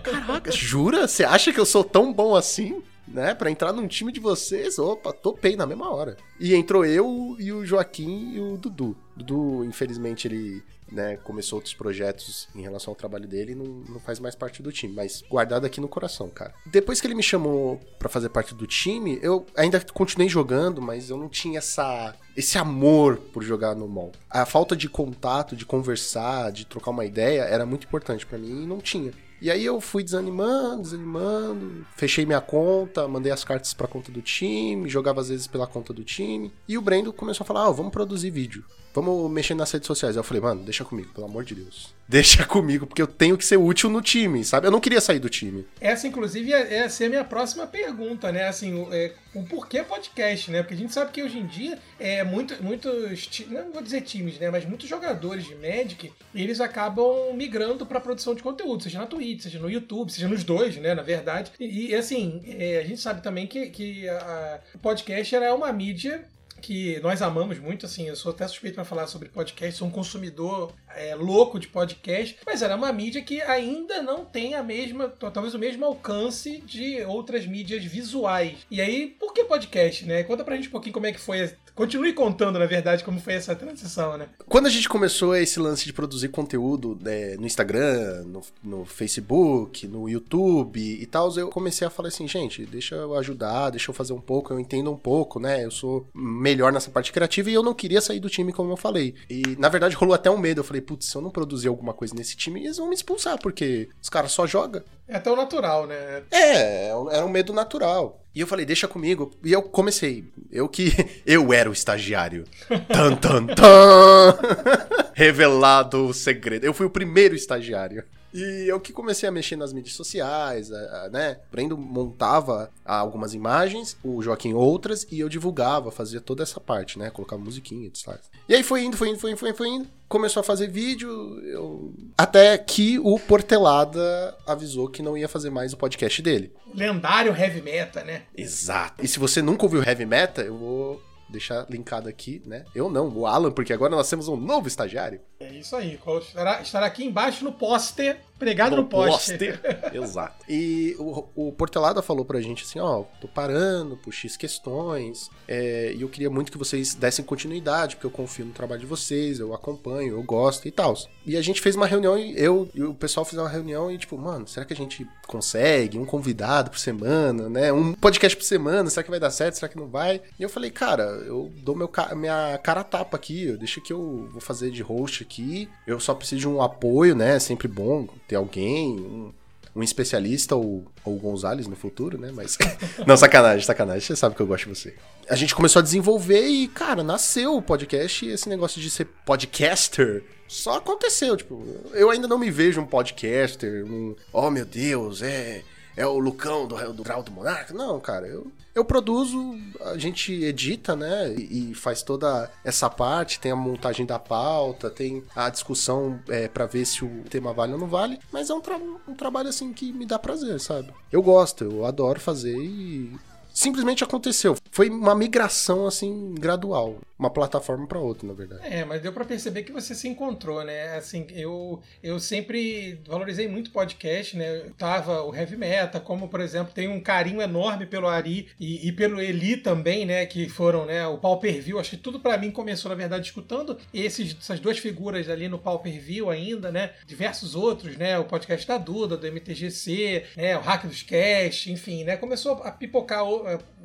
Caraca, jura? Você acha que eu sou tão bom assim? Né, para entrar num time de vocês, opa, topei na mesma hora. E entrou eu e o Joaquim e o Dudu. Dudu, infelizmente, ele né, começou outros projetos em relação ao trabalho dele e não, não faz mais parte do time, mas guardado aqui no coração, cara. Depois que ele me chamou para fazer parte do time, eu ainda continuei jogando, mas eu não tinha essa esse amor por jogar no mall. A falta de contato, de conversar, de trocar uma ideia era muito importante para mim e não tinha. E aí eu fui desanimando, desanimando, fechei minha conta, mandei as cartas pra conta do time, jogava às vezes pela conta do time. E o Brendo começou a falar: ah, vamos produzir vídeo. Vamos mexer nas redes sociais. Aí eu falei, mano, deixa comigo, pelo amor de Deus. Deixa comigo, porque eu tenho que ser útil no time, sabe? Eu não queria sair do time. Essa, inclusive, é, é ser a minha próxima pergunta, né? Assim, o, é, o porquê podcast, né? Porque a gente sabe que hoje em dia é muito, muitos, não vou dizer times, né? Mas muitos jogadores de Magic, eles acabam migrando para produção de conteúdo, seja na Twitch, seja no YouTube, seja nos dois, né? Na verdade. E, e assim, é, a gente sabe também que, que a, a, o podcast é uma mídia que nós amamos muito, assim, eu sou até suspeito para falar sobre podcast, sou um consumidor é, louco de podcast, mas era uma mídia que ainda não tem a mesma, talvez o mesmo alcance de outras mídias visuais. E aí, por que podcast, né? Conta pra gente um pouquinho como é que foi, continue contando, na verdade, como foi essa transição, né? Quando a gente começou esse lance de produzir conteúdo né, no Instagram, no, no Facebook, no YouTube e tal, eu comecei a falar assim, gente, deixa eu ajudar, deixa eu fazer um pouco, eu entendo um pouco, né? Eu sou melhor nessa parte criativa e eu não queria sair do time, como eu falei. E, na verdade, rolou até um medo. Eu falei, putz, se eu não produzir alguma coisa nesse time, eles vão me expulsar, porque os caras só jogam. É tão natural, né? É, era um medo natural. E eu falei, deixa comigo. E eu comecei. Eu que. Eu era o estagiário. tan, tan, tan! Revelado o segredo. Eu fui o primeiro estagiário. E eu que comecei a mexer nas mídias sociais, a, a, né? Brendo montava algumas imagens, o Joaquim outras, e eu divulgava, fazia toda essa parte, né? Colocava musiquinha, etc. E aí foi indo, foi indo, foi indo, foi indo, foi indo. Começou a fazer vídeo, eu... até que o Portelada avisou que não ia fazer mais o podcast dele. Lendário Heavy Meta, né? Exato. E se você nunca ouviu Heavy Meta, eu vou deixar linkado aqui, né? Eu não, o Alan, porque agora nós temos um novo estagiário. É isso aí. Estará, estará aqui embaixo no pôster, pregado no, no poste. Exato. E o, o Portelada falou pra gente assim, ó, tô parando por X questões, é, e eu queria muito que vocês dessem continuidade, porque eu confio no trabalho de vocês, eu acompanho, eu gosto e tal. E a gente fez uma reunião, eu e o pessoal fez uma reunião e tipo, mano, será que a gente consegue um convidado por semana, né? Um podcast por semana, será que vai dar certo? Será que não vai? E eu falei, cara, eu dou meu, minha cara tapa aqui, deixa que eu vou fazer de host aqui. Eu só preciso de um apoio, né? É sempre bom ter alguém, um, um especialista ou, ou o Gonzalez no futuro, né? Mas. Não, sacanagem, sacanagem. Você sabe que eu gosto de você. A gente começou a desenvolver e, cara, nasceu o podcast e esse negócio de ser podcaster só aconteceu. Tipo, eu ainda não me vejo um podcaster, um. Oh meu Deus, é. É o Lucão do, do Grau do Monarca. Não, cara, eu eu produzo, a gente edita, né? E, faz toda essa parte, tem a montagem da pauta, tem a discussão é, para ver se o tema vale ou não vale. Mas é um, tra um trabalho assim que me dá prazer, sabe? Eu gosto, eu adoro fazer e simplesmente aconteceu. Foi uma migração assim gradual uma plataforma para outra, na verdade. É, mas deu para perceber que você se encontrou, né? Assim, eu, eu sempre valorizei muito podcast, né? Tava o Heavy Metal, como por exemplo, tem um carinho enorme pelo Ari e, e pelo Eli também, né? Que foram, né? O Pau View. Acho que tudo para mim começou, na verdade, escutando esses, essas duas figuras ali no Pau View ainda, né? Diversos outros, né? O podcast da Duda, do MTGC, né? O Hack dos Cast, enfim, né? Começou a pipocar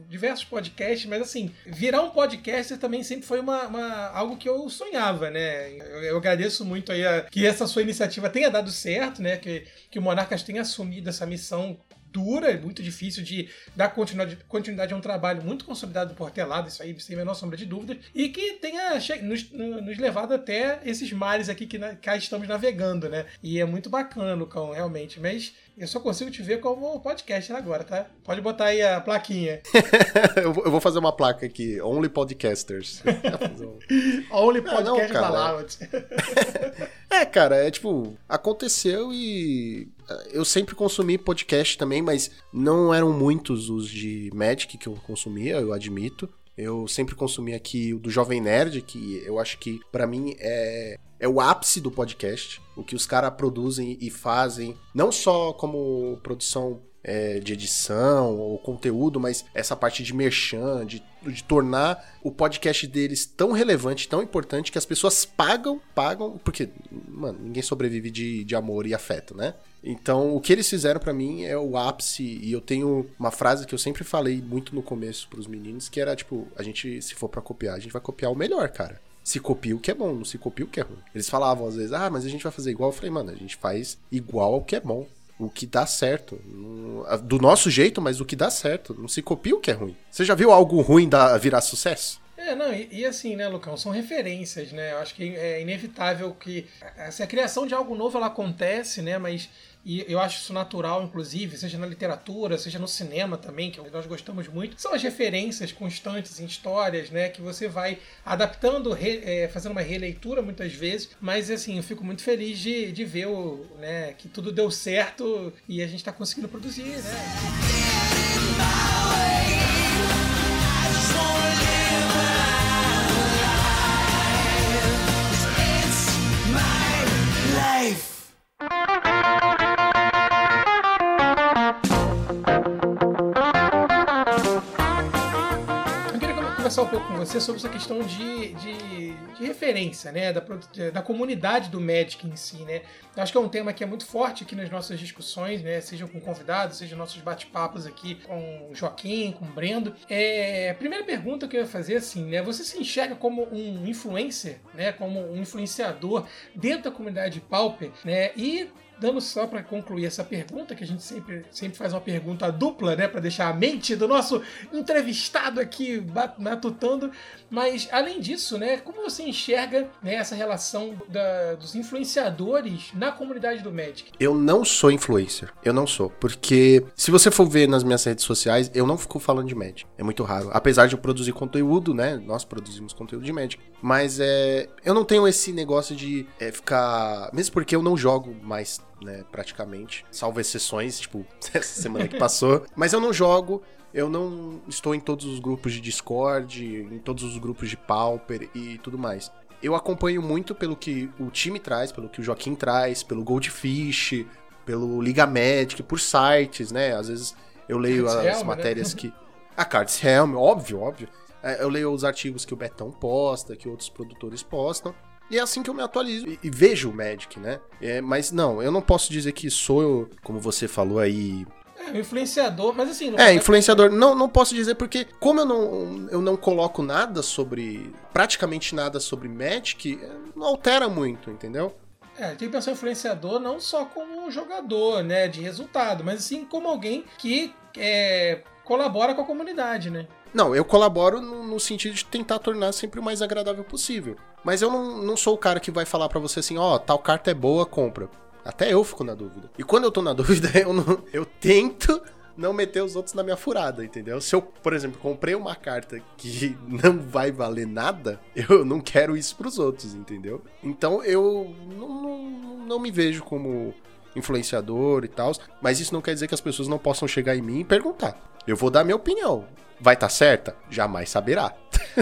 diversos podcasts, mas assim, virar um podcaster também sempre foi uma, uma, algo que eu sonhava, né? Eu, eu agradeço muito aí a, que essa sua iniciativa tenha dado certo, né? Que, que o Monarcas tenha assumido essa missão dura, é muito difícil de dar continuidade, continuidade a um trabalho muito consolidado por telado, isso aí sem a menor sombra de dúvida, e que tenha nos, nos levado até esses mares aqui que cá estamos navegando, né? E é muito bacana, Cão, realmente. Mas eu só consigo te ver como podcaster agora, tá? Pode botar aí a plaquinha. eu vou fazer uma placa aqui, Only Podcasters. Only Podcasters Allowed. é, cara, é tipo, aconteceu e eh, eu sempre consumi podcast também, mas não eram muitos os de Magic que eu consumia, eu admito. Eu sempre consumi aqui o do Jovem Nerd, que eu acho que para mim é é o ápice do podcast. O que os caras produzem e fazem, não só como produção é, de edição ou conteúdo, mas essa parte de merchan, de, de tornar o podcast deles tão relevante, tão importante, que as pessoas pagam, pagam, porque, mano, ninguém sobrevive de, de amor e afeto, né? Então, o que eles fizeram para mim é o ápice, e eu tenho uma frase que eu sempre falei muito no começo pros meninos, que era tipo, a gente, se for para copiar, a gente vai copiar o melhor, cara. Se copia o que é bom, não se copia o que é ruim. Eles falavam às vezes, ah, mas a gente vai fazer igual. Eu falei, mano, a gente faz igual ao que é bom. O que dá certo. Do nosso jeito, mas o que dá certo. Não se copia o que é ruim. Você já viu algo ruim da, virar sucesso? É, não, e, e, assim, né, Lucão, são referências, né? Eu acho que é inevitável que. Assim, a criação de algo novo ela acontece, né? Mas e eu acho isso natural, inclusive, seja na literatura, seja no cinema também, que nós gostamos muito. São as referências constantes em histórias, né? Que você vai adaptando, re, é, fazendo uma releitura muitas vezes. Mas, assim, eu fico muito feliz de, de ver o, né, que tudo deu certo e a gente está conseguindo produzir, né? Conversar um pouco com você sobre essa questão de, de, de referência, né? Da, da comunidade do Magic em si, né? Eu acho que é um tema que é muito forte aqui nas nossas discussões, né? Sejam com convidados, sejam nossos bate-papos aqui com o Joaquim, com o Brendo. É, a primeira pergunta que eu ia fazer assim, né? Você se enxerga como um influencer, né? Como um influenciador dentro da comunidade Pauper, né? E dando só para concluir essa pergunta, que a gente sempre, sempre faz uma pergunta dupla, né, para deixar a mente do nosso entrevistado aqui matutando. Mas, além disso, né, como você enxerga né, essa relação da, dos influenciadores na comunidade do Magic? Eu não sou influencer. Eu não sou. Porque, se você for ver nas minhas redes sociais, eu não fico falando de Magic. É muito raro. Apesar de eu produzir conteúdo, né, nós produzimos conteúdo de Magic. Mas, é, eu não tenho esse negócio de é, ficar... Mesmo porque eu não jogo mais né, praticamente. Salvo exceções, tipo, essa semana que passou. Mas eu não jogo, eu não estou em todos os grupos de Discord, em todos os grupos de Pauper e tudo mais. Eu acompanho muito pelo que o time traz, pelo que o Joaquim traz, pelo Goldfish, pelo Liga Magic, por sites, né? Às vezes eu leio Cards as Helm, né? matérias né? que. A Cards Helm, óbvio, óbvio. É, eu leio os artigos que o Betão posta, que outros produtores postam. E é assim que eu me atualizo e, e vejo o Magic, né? É, mas não, eu não posso dizer que sou eu, como você falou aí, é, influenciador, mas assim. é, influenciador. Não, não posso dizer porque, como eu não, eu não coloco nada sobre. praticamente nada sobre Magic, não altera muito, entendeu? É, tem que pensar influenciador não só como jogador, né, de resultado, mas sim como alguém que é, colabora com a comunidade, né? Não, eu colaboro no, no, sentido de tentar tornar sempre o mais agradável possível. Mas eu não, não sou o cara que vai falar para você assim, ó, oh, tal carta é boa, compra. Até eu fico na dúvida. E quando eu tô na dúvida, eu, não, eu tento não meter os outros na minha furada, entendeu? Se eu, por exemplo, comprei uma carta que não vai valer nada, eu não quero isso pros outros, entendeu? Então eu não, não, não me vejo como influenciador e tal, mas isso não quer dizer que as pessoas não possam chegar em mim e perguntar. Eu vou dar minha opinião. Vai estar tá certa? Jamais saberá.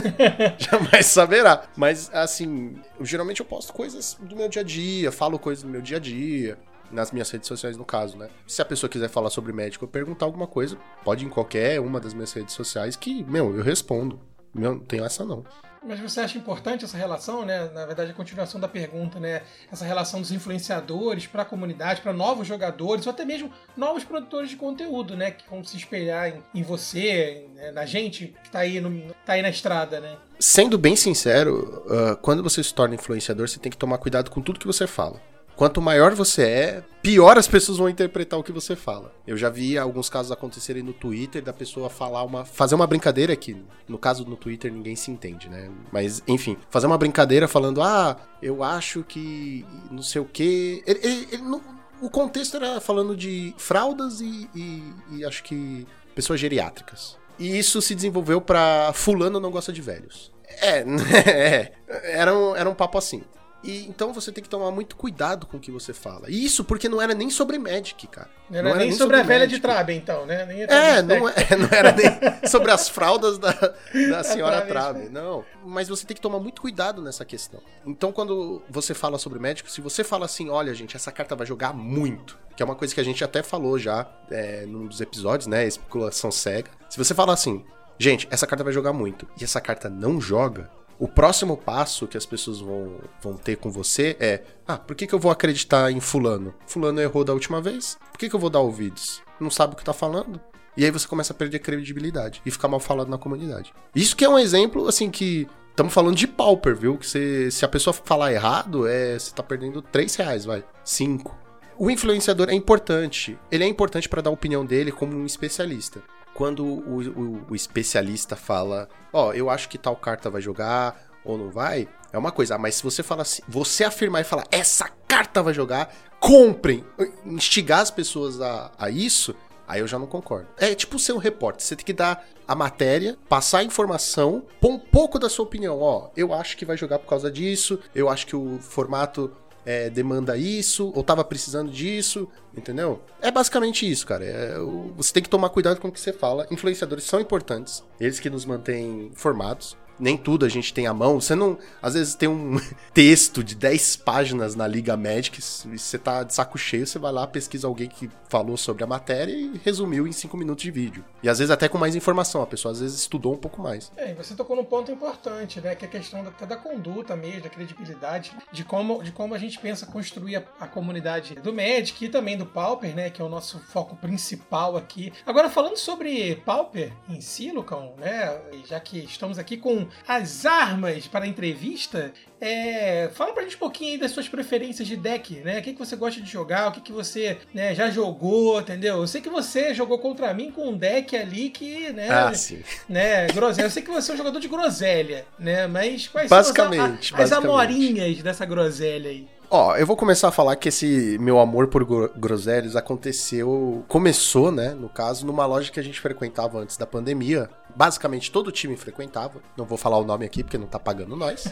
Jamais saberá. Mas, assim, eu, geralmente eu posto coisas do meu dia a dia, falo coisas do meu dia a dia, nas minhas redes sociais, no caso, né? Se a pessoa quiser falar sobre médico ou perguntar alguma coisa, pode ir em qualquer uma das minhas redes sociais que, meu, eu respondo. Meu, não tenho essa não. Mas você acha importante essa relação, né? Na verdade, a continuação da pergunta, né? Essa relação dos influenciadores para a comunidade, para novos jogadores, ou até mesmo novos produtores de conteúdo, né? Que vão se espelhar em, em você, né? na gente que está aí, no, tá aí na estrada, né? Sendo bem sincero, uh, quando você se torna influenciador, você tem que tomar cuidado com tudo que você fala. Quanto maior você é, pior as pessoas vão interpretar o que você fala. Eu já vi alguns casos acontecerem no Twitter da pessoa falar uma. fazer uma brincadeira que, no caso no Twitter, ninguém se entende, né? Mas, enfim, fazer uma brincadeira falando, ah, eu acho que. não sei o quê. Ele, ele, ele, não, o contexto era falando de fraldas e, e, e acho que pessoas geriátricas. E isso se desenvolveu pra fulano não gosta de velhos. É, é era, um, era um papo assim. E então você tem que tomar muito cuidado com o que você fala. E isso porque não era nem sobre Magic, cara. Não era, não era nem, nem, sobre, sobre a velha de Trabe, então, né? Nem é, não, é, não era nem sobre as fraldas da, da senhora Trabe. Não. Mas você tem que tomar muito cuidado nessa questão. Então, quando você fala sobre Magic, se você fala assim, olha, gente, essa carta vai jogar muito, que é uma coisa que a gente até falou já é, num dos episódios, né? Especulação cega. Se você falar assim, gente, essa carta vai jogar muito, e essa carta não joga, o próximo passo que as pessoas vão, vão ter com você é: ah, por que, que eu vou acreditar em Fulano? Fulano errou da última vez? Por que, que eu vou dar ouvidos? Não sabe o que tá falando? E aí você começa a perder credibilidade e ficar mal falado na comunidade. Isso que é um exemplo, assim, que. Estamos falando de pauper, viu? Que você, se a pessoa falar errado, é, você tá perdendo 3 reais, vai. 5. O influenciador é importante. Ele é importante para dar a opinião dele como um especialista quando o, o, o especialista fala, ó, oh, eu acho que tal carta vai jogar ou não vai, é uma coisa. Mas se você fala assim, você afirmar e falar, essa carta vai jogar, comprem, instigar as pessoas a, a isso, aí eu já não concordo. É tipo ser um repórter, você tem que dar a matéria, passar a informação, pôr um pouco da sua opinião. Ó, eu acho que vai jogar por causa disso, eu acho que o formato é, demanda isso, ou tava precisando disso, entendeu? É basicamente isso, cara. É, você tem que tomar cuidado com o que você fala. Influenciadores são importantes, eles que nos mantêm informados nem tudo a gente tem à mão. Você não. Às vezes tem um texto de 10 páginas na Liga Magic, e você tá de saco cheio, você vai lá, pesquisa alguém que falou sobre a matéria e resumiu em 5 minutos de vídeo. E às vezes até com mais informação, a pessoa às vezes estudou um pouco mais. É, e você tocou num ponto importante, né? Que é a questão da, da conduta mesmo, da credibilidade, de como, de como a gente pensa construir a, a comunidade do Magic e também do Pauper, né? Que é o nosso foco principal aqui. Agora, falando sobre Pauper em si, Lucão, né? Já que estamos aqui com as armas para a entrevista, é, fala pra gente um pouquinho aí das suas preferências de deck, né? O que, que você gosta de jogar, o que, que você né, já jogou, entendeu? Eu sei que você jogou contra mim com um deck ali que, né? Ah, sim. Né, groselha. Eu sei que você é um jogador de groselha, né? Mas quais basicamente, são as, as, as amorinhas dessa groselha aí? Ó, eu vou começar a falar que esse meu amor por groselhas aconteceu. Começou, né? No caso, numa loja que a gente frequentava antes da pandemia. Basicamente todo o time frequentava. Não vou falar o nome aqui porque não tá pagando nós.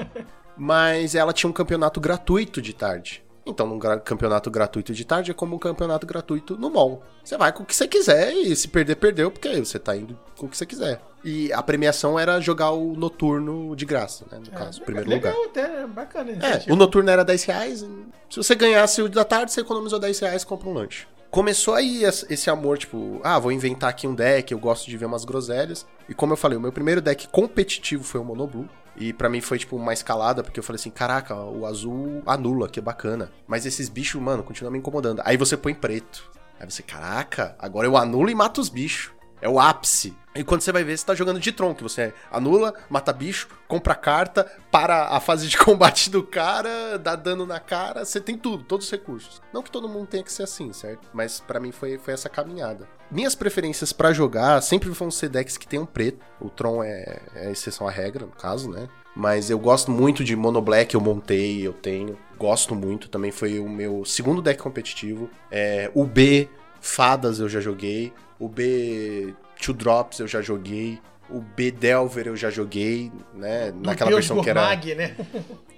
Mas ela tinha um campeonato gratuito de tarde. Então, num campeonato gratuito de tarde é como um campeonato gratuito no mall. Você vai com o que você quiser e se perder, perdeu, porque você tá indo com o que você quiser. E a premiação era jogar o noturno de graça, né? No é, caso, primeiro legal, lugar. Até, é bacana. É, o noturno era 10 reais. Se você ganhasse o da tarde, você economizou 10 reais e compra um lanche. Começou aí esse amor, tipo, ah, vou inventar aqui um deck, eu gosto de ver umas groselhas. E como eu falei, o meu primeiro deck competitivo foi o Monoblue. E para mim foi, tipo, uma escalada, porque eu falei assim, caraca, o azul anula, que bacana. Mas esses bichos, mano, continuam me incomodando. Aí você põe preto. Aí você, caraca, agora eu anulo e mato os bichos. É o ápice. E quando você vai ver, você tá jogando de tronco. Você anula, mata bicho, compra carta, para a fase de combate do cara, dá dano na cara, você tem tudo, todos os recursos. Não que todo mundo tenha que ser assim, certo? Mas para mim foi, foi essa caminhada. Minhas preferências para jogar sempre vão ser decks que tenham preto. O Tron é, é exceção à regra, no caso, né? Mas eu gosto muito de Mono Black, eu montei, eu tenho. Gosto muito, também foi o meu segundo deck competitivo. É, o B, Fadas eu já joguei. O B Two Drops eu já joguei. O B Delver eu já joguei, né? Do naquela Deus versão Gurmag, que era. né?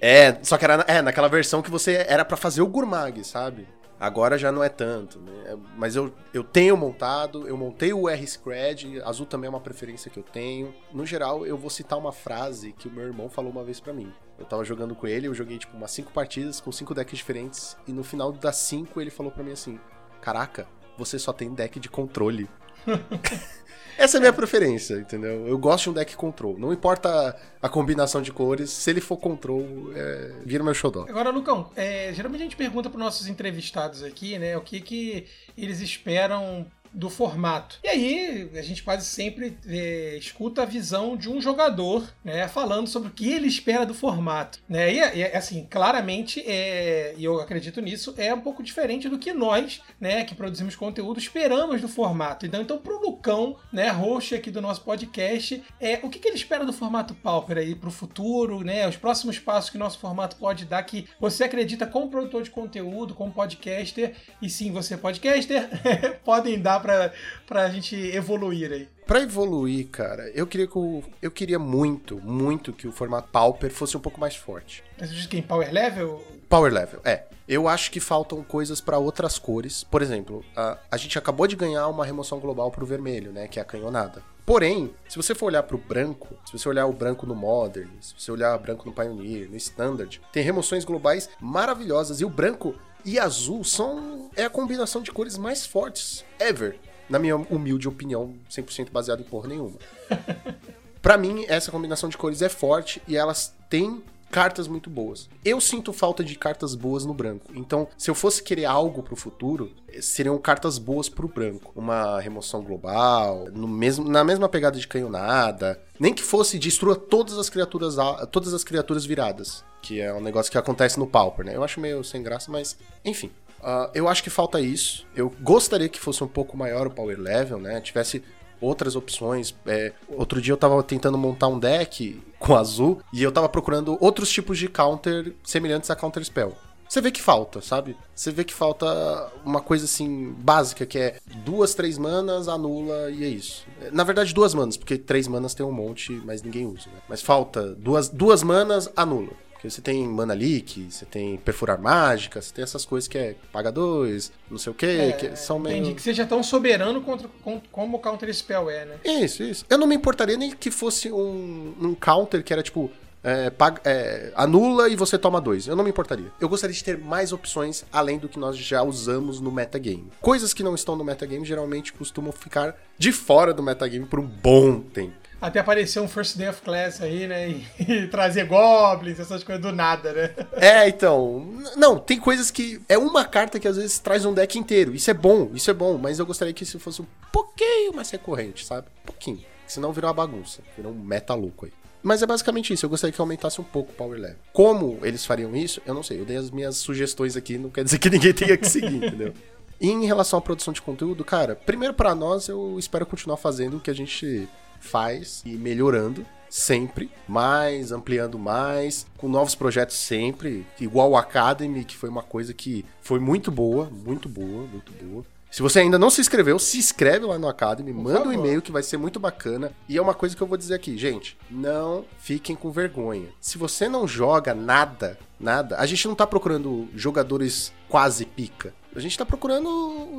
É, só que era é, naquela versão que você era para fazer o Gurmag, sabe? Agora já não é tanto, né? Mas eu, eu tenho montado, eu montei o R-Scred, azul também é uma preferência que eu tenho. No geral, eu vou citar uma frase que o meu irmão falou uma vez para mim. Eu tava jogando com ele, eu joguei tipo umas cinco partidas com cinco decks diferentes, e no final das cinco ele falou para mim assim: Caraca, você só tem deck de controle. Essa é a minha preferência, entendeu? Eu gosto de um deck control. Não importa a combinação de cores, se ele for control, é, vira meu xodó. Agora, Lucão, é, geralmente a gente pergunta para nossos entrevistados aqui, né, o que, que eles esperam do formato. E aí a gente quase sempre é, escuta a visão de um jogador, né, falando sobre o que ele espera do formato, né? E, e assim, claramente, é, e eu acredito nisso, é um pouco diferente do que nós, né, que produzimos conteúdo, esperamos do formato. Então, então pro Lucão, né, host aqui do nosso podcast, é o que, que ele espera do formato Pauper aí pro futuro, né? Os próximos passos que o nosso formato pode dar que você acredita como produtor de conteúdo, como podcaster, e sim, você podcaster, podem dar pra, pra gente evoluir aí? Pra evoluir, cara, eu queria que o, eu queria muito, muito que o formato Pauper fosse um pouco mais forte. Mas diz que em Power Level? Power Level, é. Eu acho que faltam coisas pra outras cores. Por exemplo, a, a gente acabou de ganhar uma remoção global pro vermelho, né? Que é a canhonada. Porém, se você for olhar pro branco, se você olhar o branco no Modern, se você olhar o branco no Pioneer, no Standard, tem remoções globais maravilhosas. E o branco e azul são é a combinação de cores mais fortes ever, na minha humilde opinião, 100% baseado em porra nenhuma. Pra mim, essa combinação de cores é forte e elas têm cartas muito boas. Eu sinto falta de cartas boas no branco. Então, se eu fosse querer algo pro futuro, seriam cartas boas pro branco. Uma remoção global, no mesmo, na mesma pegada de canhonada. Nem que fosse destrua todas as criaturas todas as criaturas viradas. Que é um negócio que acontece no Pauper, né? Eu acho meio sem graça, mas enfim. Ah, eu acho que falta isso. Eu gostaria que fosse um pouco maior o power level, né? Tivesse outras opções. É, outro dia eu tava tentando montar um deck com azul e eu tava procurando outros tipos de counter semelhantes a counter spell. Você vê que falta, sabe? Você vê que falta uma coisa assim básica que é duas, três manas, anula e é isso. Na verdade, duas manas, porque três manas tem um monte, mas ninguém usa. Né? Mas falta duas, duas manas, anula. Porque você tem mana leak, você tem perfurar mágica, você tem essas coisas que é paga dois, não sei o que, que são meio. Entendi, que seja tão soberano contra, com- como o Counter Spell é, né? Isso, isso. Eu não me importaria nem que fosse um, um counter que era tipo. é, paga- é, anula e você toma dois. Eu não me importaria. Eu gostaria de ter mais opções além do que nós já usamos no metagame. Coisas que não estão no metagame geralmente costumam ficar de fora do metagame por um bom tempo. Até aparecer um First Day of Class aí, né? E, e trazer goblins, essas coisas do nada, né? É, então. Não, tem coisas que. É uma carta que às vezes traz um deck inteiro. Isso é bom, isso é bom, mas eu gostaria que isso fosse um pouquinho mais recorrente, sabe? Um pouquinho. Senão virou uma bagunça. Virou um meta louco aí. Mas é basicamente isso. Eu gostaria que aumentasse um pouco o power level. Como eles fariam isso, eu não sei. Eu dei as minhas sugestões aqui, não quer dizer que ninguém tenha que seguir, entendeu? E em relação à produção de conteúdo, cara, primeiro pra nós eu espero continuar fazendo o que a gente faz e melhorando sempre, mais, ampliando mais, com novos projetos sempre, igual o Academy, que foi uma coisa que foi muito boa, muito boa, muito boa. Se você ainda não se inscreveu, se inscreve lá no Academy, manda um favor. e-mail que vai ser muito bacana. E é uma coisa que eu vou dizer aqui, gente, não fiquem com vergonha. Se você não joga nada, nada, a gente não tá procurando jogadores quase pica. A gente tá procurando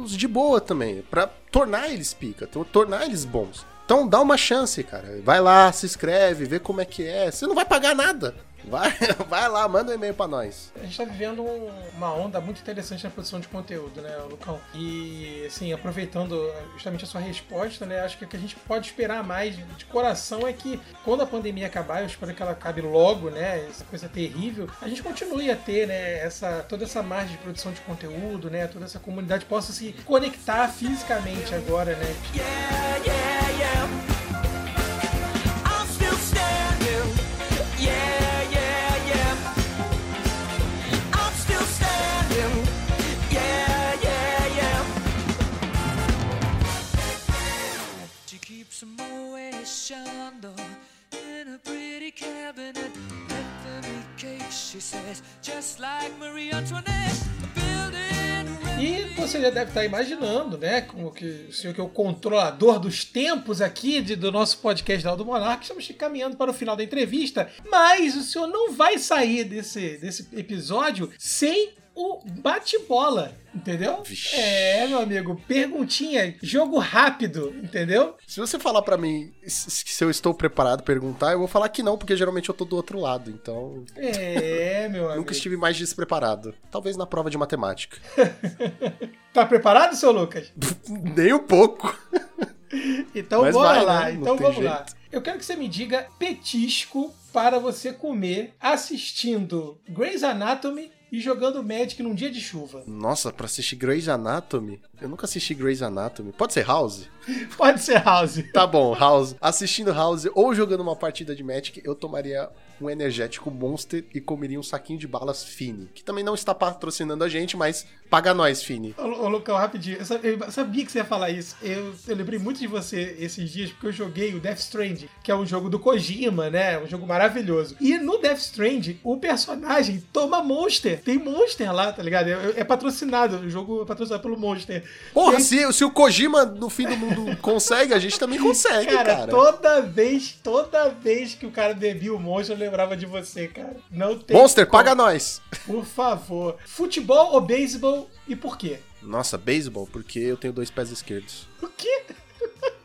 os de boa também, pra tornar eles pica, tor- tornar eles bons. Então dá uma chance, cara. Vai lá, se inscreve, vê como é que é. Você não vai pagar nada. Vai, vai lá, manda um e-mail pra nós. A gente tá vivendo um- uma onda muito interessante na produção de conteúdo, né, Lucão? E, assim, aproveitando justamente a sua resposta, né, acho que o que a gente pode esperar mais de coração é que quando a pandemia acabar, eu espero que ela acabe logo, né, essa coisa terrível, a gente continue a ter, né, essa, toda essa margem de produção de conteúdo, né, toda essa comunidade possa se conectar fisicamente agora, né, Yeah, yeah, yeah. I'm still standing. Yeah, yeah, In a pretty cabinet. Bethany cake, she says, just like Marie Antoinette. E você já deve estar imaginando, né? Como que o senhor que é o controlador dos tempos aqui de- do nosso podcast da do Monarca, estamos caminhando para o final da entrevista, mas o senhor não vai sair desse, desse episódio sem o bate-bola, entendeu? Vixe. É, meu amigo, perguntinha, jogo rápido, entendeu? Se você falar pra mim se eu estou preparado perguntar, eu vou falar que não, porque geralmente eu tô do outro lado. Então, É, meu amigo. nunca estive mais despreparado. Talvez na prova de matemática. Tá preparado, seu Lucas? Nem um pouco. Então Mas bora vai, lá, né? Então vamos lá. jeito. Eu quero que você me diga petisco para você comer assistindo Grey's Anatomy e jogando Magic num dia de chuva. Nossa, pra assistir Grey's Anatomy? Eu nunca assisti Grey's Anatomy. Pode ser House? Pode ser House. Tá bom, House. Assistindo House ou jogando uma partida de Magic, eu tomaria um energético Monster e comeria um saquinho de balas Fini, que também não está patrocinando a gente, mas paga nós, Fini. Ô, ô Lucão, rapidinho. Eu sa- eu sabia que você ia falar isso. Eu, eu lembrei muito de você esses dias, porque eu joguei o Death Stranding, que é um jogo do Kojima, né? Um jogo maravilhoso. E no Death Stranding, o personagem toma Monster. tem Monster lá, tá ligado? É, é patrocinado, o jogo é patrocinado pelo Monster. Porra, Tem- se, se o Kojima no fim do mundo consegue, a gente também consegue, Cara, cara. toda vez, toda vez que o cara bebia o Monster, eu lembrava de você, cara. Não tem Monster, como. paga nós. Por favor. Futebol ou beisebol e por quê? Nossa, beisebol, porque eu tenho dois pés esquerdos. O quê?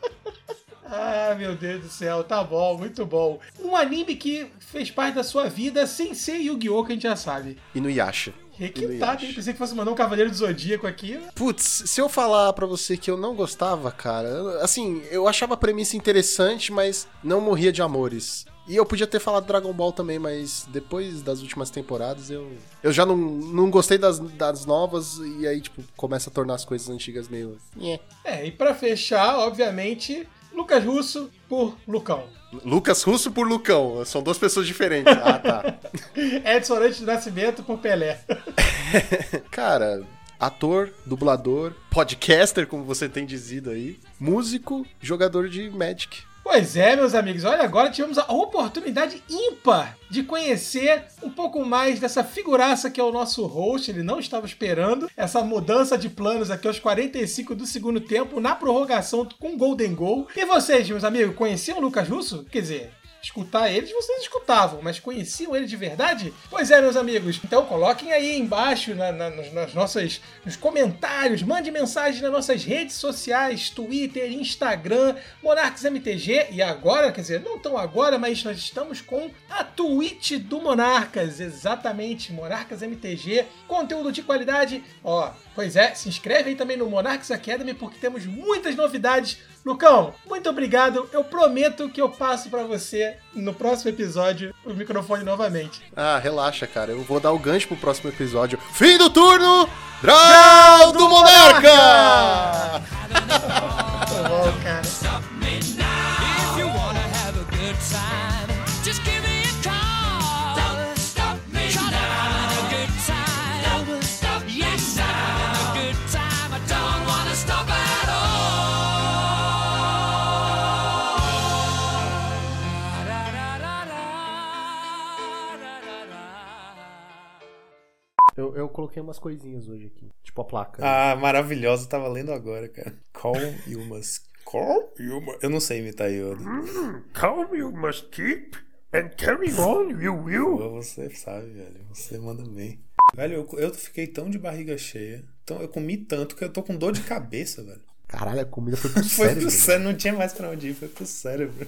ah, meu Deus do céu, tá bom, muito bom. Um anime que fez parte da sua vida sem ser Yu-Gi-Oh! que a gente já sabe. E no Yasha. Requintado, hein? Pensei que fosse mandar um Cavaleiro do Zodíaco aqui. Putz, se eu falar pra você que eu não gostava, cara, assim, eu achava a premissa interessante, mas não morria de amores. E eu podia ter falado Dragon Ball também, mas depois das últimas temporadas eu, eu já não, não gostei das, das novas e aí, tipo, começa a tornar as coisas antigas meio. É, e pra fechar, obviamente, Lucas Russo por Lucão. Lucas Russo por Lucão, são duas pessoas diferentes. Ah, tá. Edson Arantes do Nascimento por Pelé. Cara, ator, dublador, podcaster, como você tem dizido aí, músico, jogador de Magic. Pois é, meus amigos, olha, agora tivemos a oportunidade ímpar de conhecer um pouco mais dessa figuraça que é o nosso host. Ele não estava esperando essa mudança de planos aqui aos 45 do segundo tempo, na prorrogação com Golden Goal. E vocês, meus amigos, conheciam o Lucas Russo? Quer dizer, escutar eles, vocês escutavam, mas conheciam ele de verdade? Pois é, meus amigos. Então coloquem aí embaixo na, na- nas, nossas nos comentários, mande mensagem nas nossas redes sociais, Twitter, Instagram, Monarques MTG e agora, quer dizer, não tão agora, mas nós estamos com a Twitch do Monarcas, exatamente, Monarcas MTG, conteúdo de qualidade. Ó, pois é, se inscreve aí também no Monarchs Academy porque temos muitas novidades Lucão, muito obrigado. Eu prometo que eu passo pra você no próximo episódio o microfone novamente. Ah, relaxa, cara. Eu vou dar o gancho pro próximo episódio. Fim do turno! Draw do Monarca! Muito coloquei umas coisinhas hoje aqui. Tipo a placa. Ah, maravilhosa, tava lendo agora, cara. Call you must. Call you must. Eu não sei imitar Yoda. Calm you must keep, and carry on you will. Pô, Você sabe, velho. Você manda bem. Velho, eu, eu fiquei tão de barriga cheia. Então, eu comi tanto que eu tô com dor de cabeça, velho. Caralho, a comida foi pro Foi cérebro. pro cérebro, não tinha mais pra onde ir, foi pro cérebro.